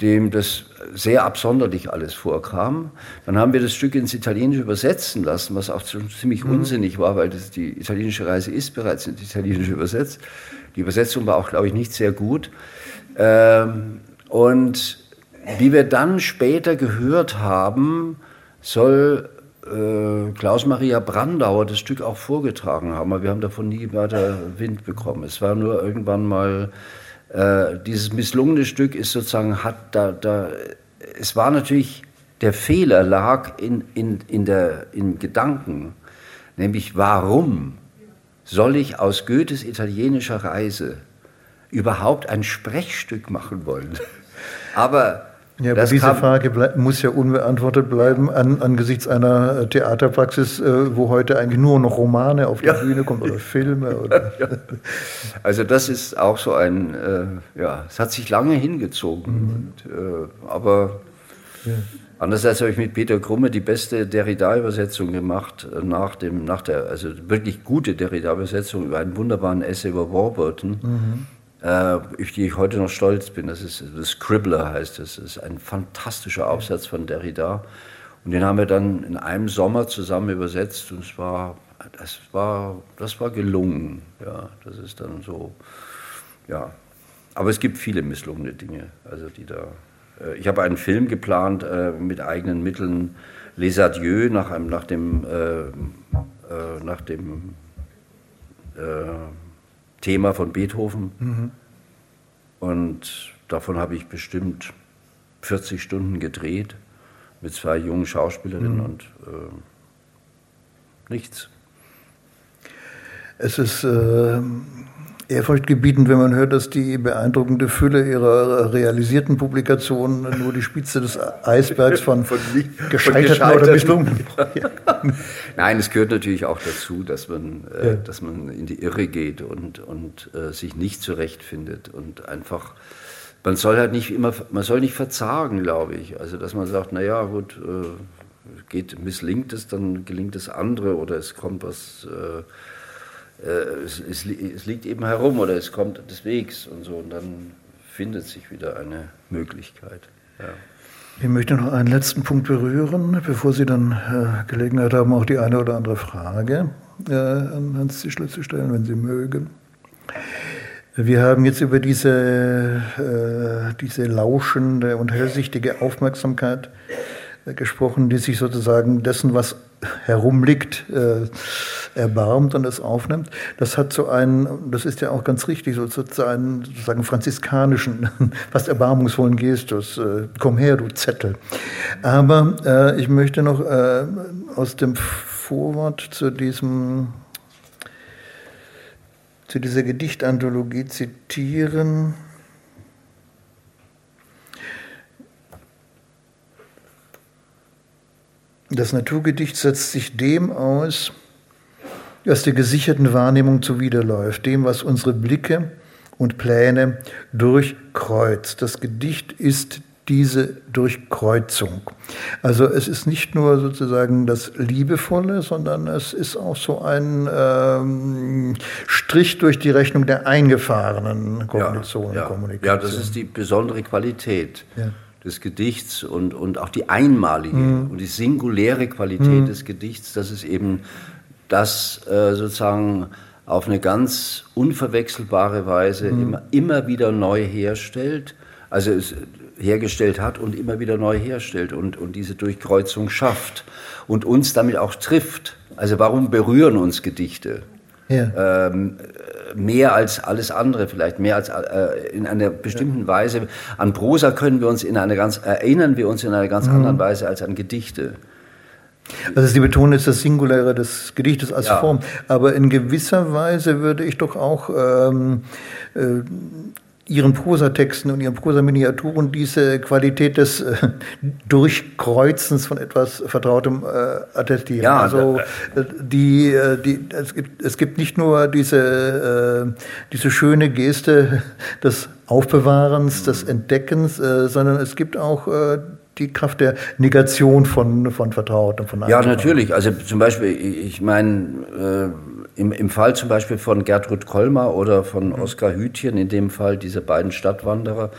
[SPEAKER 3] dem das sehr absonderlich alles vorkam. Dann haben wir das Stück ins Italienische übersetzen lassen, was auch ziemlich mhm. unsinnig war, weil das, die italienische Reise ist bereits ins Italienische übersetzt. Die Übersetzung war auch, glaube ich, nicht sehr gut. Ähm, und wie wir dann später gehört haben, soll äh, Klaus-Maria Brandauer das Stück auch vorgetragen haben, aber wir haben davon nie weiter Wind bekommen. Es war nur irgendwann mal, äh, dieses misslungene Stück ist sozusagen, hat da, da, es war natürlich, der Fehler lag in, in, in der, im Gedanken, nämlich warum soll ich aus Goethes italienischer Reise überhaupt ein Sprechstück machen wollen? Aber
[SPEAKER 2] ja, aber diese Frage muss ja unbeantwortet bleiben an, angesichts einer äh, Theaterpraxis, äh, wo heute eigentlich nur noch Romane auf die ja. Bühne kommen oder Filme. Oder ja.
[SPEAKER 3] Also das ist auch so ein, äh, ja, es hat sich lange hingezogen. Mhm. Und, äh, aber andererseits habe ich mit Peter Krumme die beste Derrida-Übersetzung gemacht, äh, nach, dem, nach der, also wirklich gute Derrida-Übersetzung über einen wunderbaren Essay über Warburton. Mhm auf die ich heute noch stolz bin. Das ist das Scribbler heißt es. Das ist ein fantastischer Aufsatz von Derrida. Und den haben wir dann in einem Sommer zusammen übersetzt und es war, das war, das war gelungen. Ja, das ist dann so, ja. Aber es gibt viele misslungene Dinge, also die da. Äh, ich habe einen Film geplant äh, mit eigenen Mitteln, Les Adieux, nach, einem, nach dem, äh, äh nach dem äh, Thema von Beethoven. Mhm. Und davon habe ich bestimmt 40 Stunden gedreht mit zwei jungen Schauspielerinnen mhm. und äh, nichts.
[SPEAKER 2] Es ist äh, ehrfurchtgebietend, wenn man hört, dass die beeindruckende Fülle ihrer realisierten Publikationen nur die Spitze des Eisbergs von, von, gescheiterten, von oder misslungenen.
[SPEAKER 3] Nein, es gehört natürlich auch dazu, dass man, äh, ja. dass man in die Irre geht und, und äh, sich nicht zurechtfindet und einfach man soll halt nicht immer, man soll nicht verzagen, glaube ich. Also, dass man sagt, naja, gut, äh, geht, misslingt es, dann gelingt es andere oder es kommt was, äh, äh, es, es, es, liegt eben herum oder es kommt des Wegs und so und dann findet sich wieder eine Möglichkeit. Ja.
[SPEAKER 2] Ich möchte noch einen letzten Punkt berühren, bevor Sie dann äh, Gelegenheit haben, auch die eine oder andere Frage äh, an Hans Zischler zu stellen, wenn Sie mögen. Wir haben jetzt über diese, äh, diese lauschende und hellsichtige Aufmerksamkeit äh, gesprochen, die sich sozusagen dessen, was herumliegt, äh, erbarmt und es aufnimmt. Das hat so einen, das ist ja auch ganz richtig, so einen sozusagen franziskanischen, fast erbarmungsvollen Gestus. Äh, komm her, du Zettel. Aber äh, ich möchte noch äh, aus dem Vorwort zu diesem zu dieser Gedichtanthologie zitieren. Das Naturgedicht setzt sich dem aus, was der gesicherten Wahrnehmung zuwiderläuft, dem, was unsere Blicke und Pläne durchkreuzt. Das Gedicht ist diese Durchkreuzung. Also es ist nicht nur sozusagen das Liebevolle, sondern es ist auch so ein ähm, Strich durch die Rechnung der eingefahrenen Kognition.
[SPEAKER 3] Ja, ja. Kommunikation. ja das ist die besondere Qualität. Ja des Gedichts und, und auch die einmalige mhm. und die singuläre Qualität mhm. des Gedichts, dass es eben das äh, sozusagen auf eine ganz unverwechselbare Weise mhm. immer, immer wieder neu herstellt. Also es, hergestellt hat und immer wieder neu herstellt und, und diese Durchkreuzung schafft und uns damit auch trifft. Also warum berühren uns Gedichte? Ja. Ähm, mehr als alles andere, vielleicht mehr als äh, in einer bestimmten ja. Weise. An Prosa können wir uns in einer ganz, erinnern wir uns in einer ganz mhm. anderen Weise als an Gedichte.
[SPEAKER 2] Also Sie betonen jetzt das Singuläre des Gedichtes als ja. Form, aber in gewisser Weise würde ich doch auch ähm, äh, ihren Prosatexten und ihren Prosaminiaturen diese Qualität des äh, Durchkreuzens von etwas Vertrautem äh, attestieren. Ja, also äh, die, äh, die, es, gibt, es gibt nicht nur diese, äh, diese schöne Geste des Aufbewahrens, des Entdeckens, äh, sondern es gibt auch die Kraft der Negation von, von Vertrauten, von
[SPEAKER 3] Ja, natürlich. Also zum Beispiel, ich meine, im, Im Fall zum Beispiel von Gertrud Kolmar oder von mhm. Oskar Hütchen, in dem Fall diese beiden Stadtwanderer,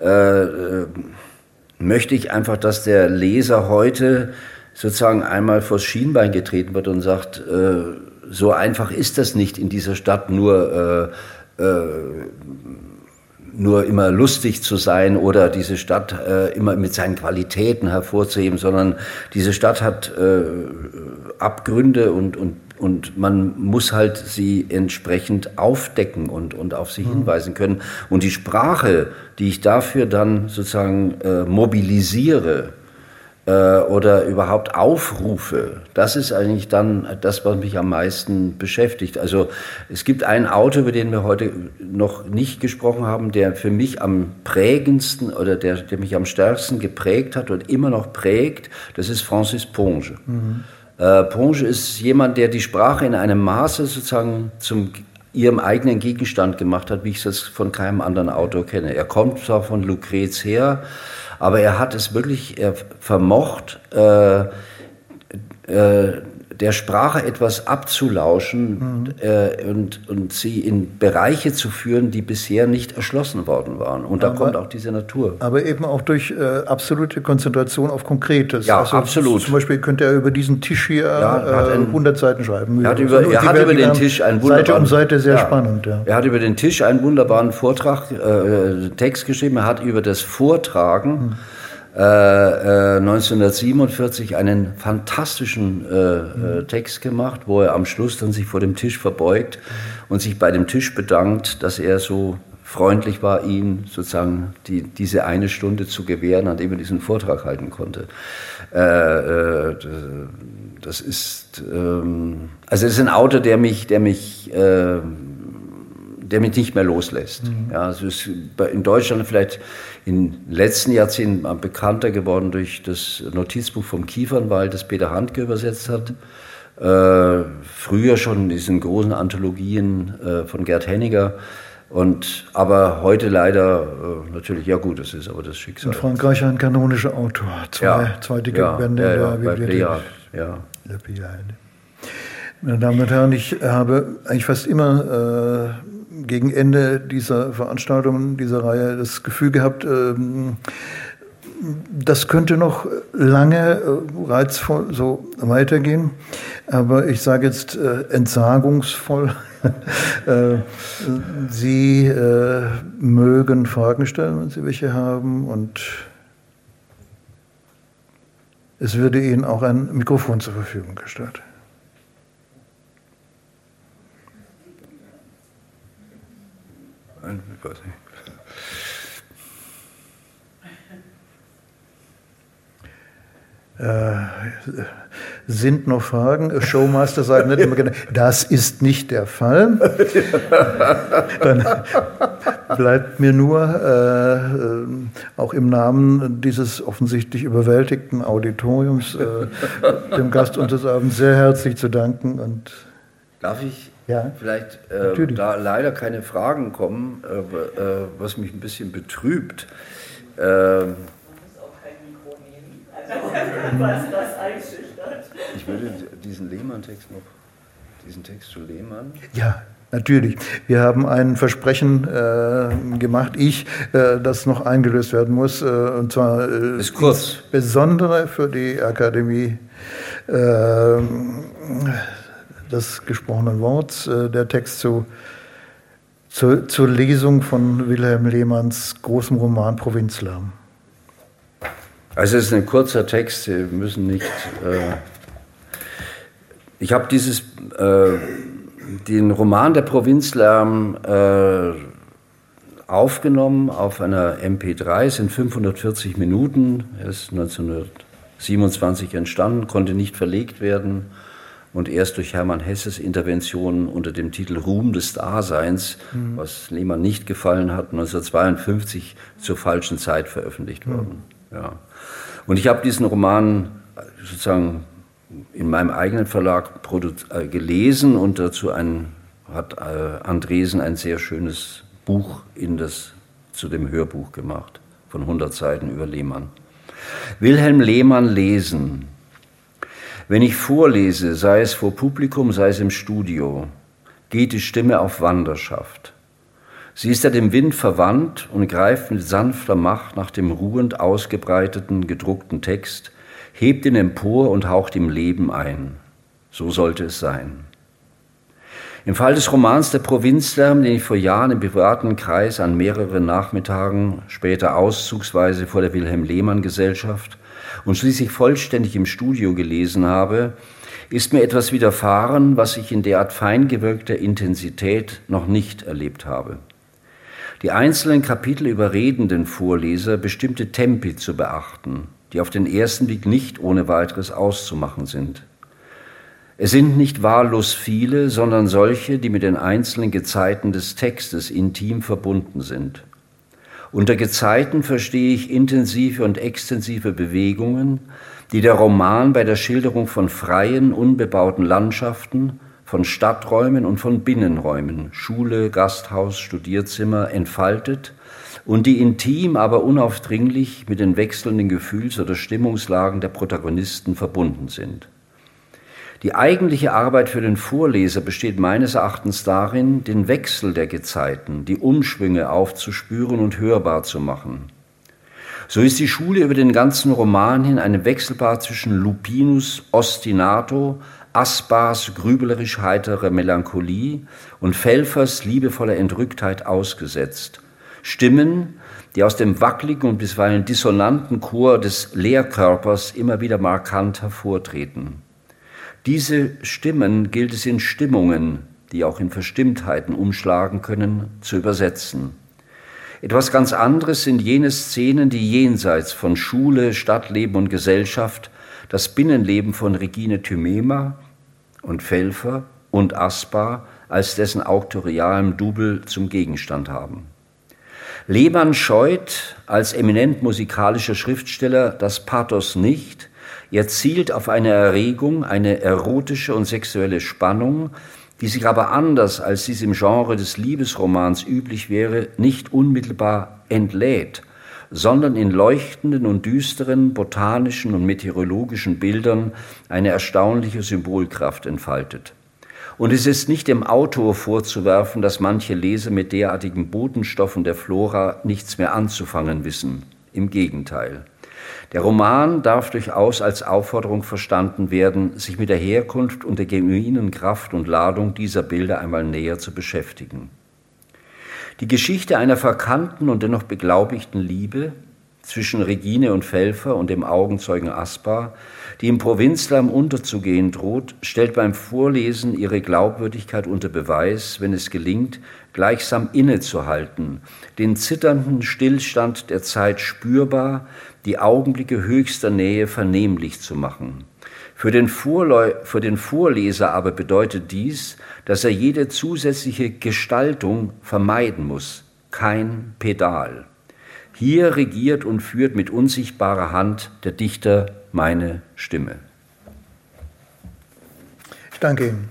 [SPEAKER 3] äh, äh, möchte ich einfach, dass der Leser heute sozusagen einmal vors Schienbein getreten wird und sagt, äh, so einfach ist das nicht in dieser Stadt nur äh, äh, nur immer lustig zu sein oder diese Stadt äh, immer mit seinen Qualitäten hervorzuheben, sondern diese Stadt hat äh, Abgründe und, und und man muss halt sie entsprechend aufdecken und, und auf sie mhm. hinweisen können. Und die Sprache, die ich dafür dann sozusagen äh, mobilisiere äh, oder überhaupt aufrufe, das ist eigentlich dann das, was mich am meisten beschäftigt. Also es gibt einen Autor, über den wir heute noch nicht gesprochen haben, der für mich am prägendsten oder der, der mich am stärksten geprägt hat und immer noch prägt, das ist Francis Ponge. Mhm. Äh, Ponge ist jemand, der die Sprache in einem Maße sozusagen zum ihrem eigenen Gegenstand gemacht hat, wie ich es von keinem anderen Autor kenne. Er kommt zwar von Lucrez her, aber er hat es wirklich er vermocht, äh, äh, der Sprache etwas abzulauschen mhm. äh, und, und sie in Bereiche zu führen, die bisher nicht erschlossen worden waren. Und da aber, kommt auch diese Natur.
[SPEAKER 2] Aber eben auch durch äh, absolute Konzentration auf Konkretes.
[SPEAKER 3] Ja, also absolut.
[SPEAKER 2] Zum Beispiel könnte er über diesen Tisch hier ja, äh, 100 Seiten schreiben.
[SPEAKER 3] Er hat über, er hat über den Tisch einen wunderbaren...
[SPEAKER 2] Seite um Seite sehr ja, spannend. Ja.
[SPEAKER 3] Er hat über den Tisch einen wunderbaren Vortrag, äh, Text geschrieben. Er hat über das Vortragen... Mhm 1947 äh, äh, einen fantastischen äh, mhm. Text gemacht, wo er am Schluss dann sich vor dem Tisch verbeugt und sich bei dem Tisch bedankt, dass er so freundlich war, ihm sozusagen die, diese eine Stunde zu gewähren, an dem er diesen Vortrag halten konnte. Äh, das ist, ähm, also es ist ein Autor, der mich, der mich, äh, der mich nicht mehr loslässt. Mhm. Ja, also ist in Deutschland vielleicht in den letzten Jahrzehnten bekannter geworden durch das Notizbuch vom Kiefernwald, das Peter Handke übersetzt hat. Äh, früher schon in diesen großen Anthologien äh, von Gerd Henniger. Und, aber heute leider äh, natürlich, ja gut, das ist aber das Schicksal.
[SPEAKER 2] In Frankreich ein kanonischer Autor, zwei,
[SPEAKER 3] ja,
[SPEAKER 2] zwei dicke
[SPEAKER 3] ja,
[SPEAKER 2] Bände
[SPEAKER 3] ja, ja,
[SPEAKER 2] der
[SPEAKER 3] bei
[SPEAKER 2] Bibliothek.
[SPEAKER 3] Ja.
[SPEAKER 2] Meine Damen und Herren, ich habe eigentlich fast immer äh, gegen Ende dieser Veranstaltungen, dieser Reihe, das Gefühl gehabt, ähm, das könnte noch lange äh, reizvoll so weitergehen, aber ich sage jetzt äh, entsagungsvoll. äh, Sie mögen Fragen stellen, wenn Sie welche haben, und es würde Ihnen auch ein Mikrofon zur Verfügung gestellt.
[SPEAKER 3] Ich weiß nicht.
[SPEAKER 2] Äh, sind noch Fragen? Showmaster sagt nicht immer genau, das ist nicht der Fall. Dann bleibt mir nur, äh, auch im Namen dieses offensichtlich überwältigten Auditoriums, äh, dem Gast unseres Abends sehr herzlich zu danken. Und
[SPEAKER 3] Darf ich
[SPEAKER 2] Ja,
[SPEAKER 3] vielleicht, äh, da leider keine Fragen kommen, äh, äh, was mich ein bisschen betrübt, ähm, ich würde diesen Lehmann-Text noch, diesen Text zu Lehmann,
[SPEAKER 2] Ja, natürlich. Wir haben ein Versprechen äh, gemacht, ich, äh, das noch eingelöst werden muss, äh, und zwar äh,
[SPEAKER 3] Ist kurz.
[SPEAKER 2] insbesondere für die Akademie äh, des gesprochenen Worts, äh, der Text zu, zu, zur Lesung von Wilhelm Lehmanns großem Roman Provinzlärm.
[SPEAKER 3] Also es ist ein kurzer Text, Sie müssen nicht. Äh ich habe dieses, äh, den Roman der Provinzlärm äh, aufgenommen auf einer MP3, es sind 540 Minuten, er ist 1927 entstanden, konnte nicht verlegt werden und erst durch Hermann Hesses Intervention unter dem Titel Ruhm des Daseins, was Lehmann nicht gefallen hat, 1952 zur falschen Zeit veröffentlicht worden. Ja. Und ich habe diesen Roman sozusagen in meinem eigenen Verlag äh, gelesen und dazu ein, hat äh, Andresen ein sehr schönes Buch in das, zu dem Hörbuch gemacht, von 100 Seiten über Lehmann. Wilhelm Lehmann lesen. Wenn ich vorlese, sei es vor Publikum, sei es im Studio, geht die Stimme auf Wanderschaft. Sie ist ja dem Wind verwandt und greift mit sanfter Macht nach dem ruhend ausgebreiteten, gedruckten Text, hebt ihn empor und haucht ihm Leben ein. So sollte es sein. Im Fall des Romans Der Provinzlärm, den ich vor Jahren im privaten Kreis an mehreren Nachmittagen, später auszugsweise vor der Wilhelm Lehmann Gesellschaft und schließlich vollständig im Studio gelesen habe, ist mir etwas widerfahren, was ich in derart fein gewölkter Intensität noch nicht erlebt habe. Die einzelnen Kapitel überreden den Vorleser, bestimmte Tempi zu beachten, die auf den ersten Blick nicht ohne weiteres auszumachen sind. Es sind nicht wahllos viele, sondern solche, die mit den einzelnen Gezeiten des Textes intim verbunden sind. Unter Gezeiten verstehe ich intensive und extensive Bewegungen, die der Roman bei der Schilderung von freien, unbebauten Landschaften, von Stadträumen und von Binnenräumen, Schule, Gasthaus, Studierzimmer entfaltet und die intim, aber unaufdringlich mit den wechselnden Gefühls- oder Stimmungslagen der Protagonisten verbunden sind. Die eigentliche Arbeit für den Vorleser besteht meines Erachtens darin, den Wechsel der Gezeiten, die Umschwünge aufzuspüren und hörbar zu machen. So ist die Schule über den ganzen Roman hin eine Wechselbar zwischen Lupinus Ostinato, Aspars grüblerisch heitere Melancholie und Felfers liebevoller Entrücktheit ausgesetzt. Stimmen, die aus dem wackeligen und bisweilen dissonanten Chor des Lehrkörpers immer wieder markant hervortreten. Diese Stimmen gilt es in Stimmungen, die auch in Verstimmtheiten umschlagen können, zu übersetzen. Etwas ganz anderes sind jene Szenen, die jenseits von Schule, Stadtleben und Gesellschaft das Binnenleben von Regine Thymema und Felfer und Aspar als dessen auktorialem Double zum Gegenstand haben. Lehmann scheut als eminent musikalischer Schriftsteller das Pathos nicht, er zielt auf eine Erregung, eine erotische und sexuelle Spannung, die sich aber anders, als dies im Genre des Liebesromans üblich wäre, nicht unmittelbar entlädt, sondern in leuchtenden und düsteren botanischen und meteorologischen Bildern eine erstaunliche Symbolkraft entfaltet. Und es ist nicht dem Autor vorzuwerfen, dass manche Leser mit derartigen Botenstoffen der Flora nichts mehr anzufangen wissen. Im Gegenteil. Der Roman darf durchaus als Aufforderung verstanden werden, sich mit der Herkunft und der genuinen Kraft und Ladung dieser Bilder einmal näher zu beschäftigen. Die Geschichte einer verkannten und dennoch beglaubigten Liebe zwischen Regine und Pfälfer und dem Augenzeugen Aspar, die im Provinzlamm unterzugehen droht, stellt beim Vorlesen ihre Glaubwürdigkeit unter Beweis, wenn es gelingt, gleichsam innezuhalten, den zitternden Stillstand der Zeit spürbar, die Augenblicke höchster Nähe vernehmlich zu machen. Für den, für den Vorleser aber bedeutet dies, dass er jede zusätzliche Gestaltung vermeiden muss, kein Pedal. Hier regiert und führt mit unsichtbarer Hand der Dichter meine Stimme.
[SPEAKER 2] Ich danke Ihnen.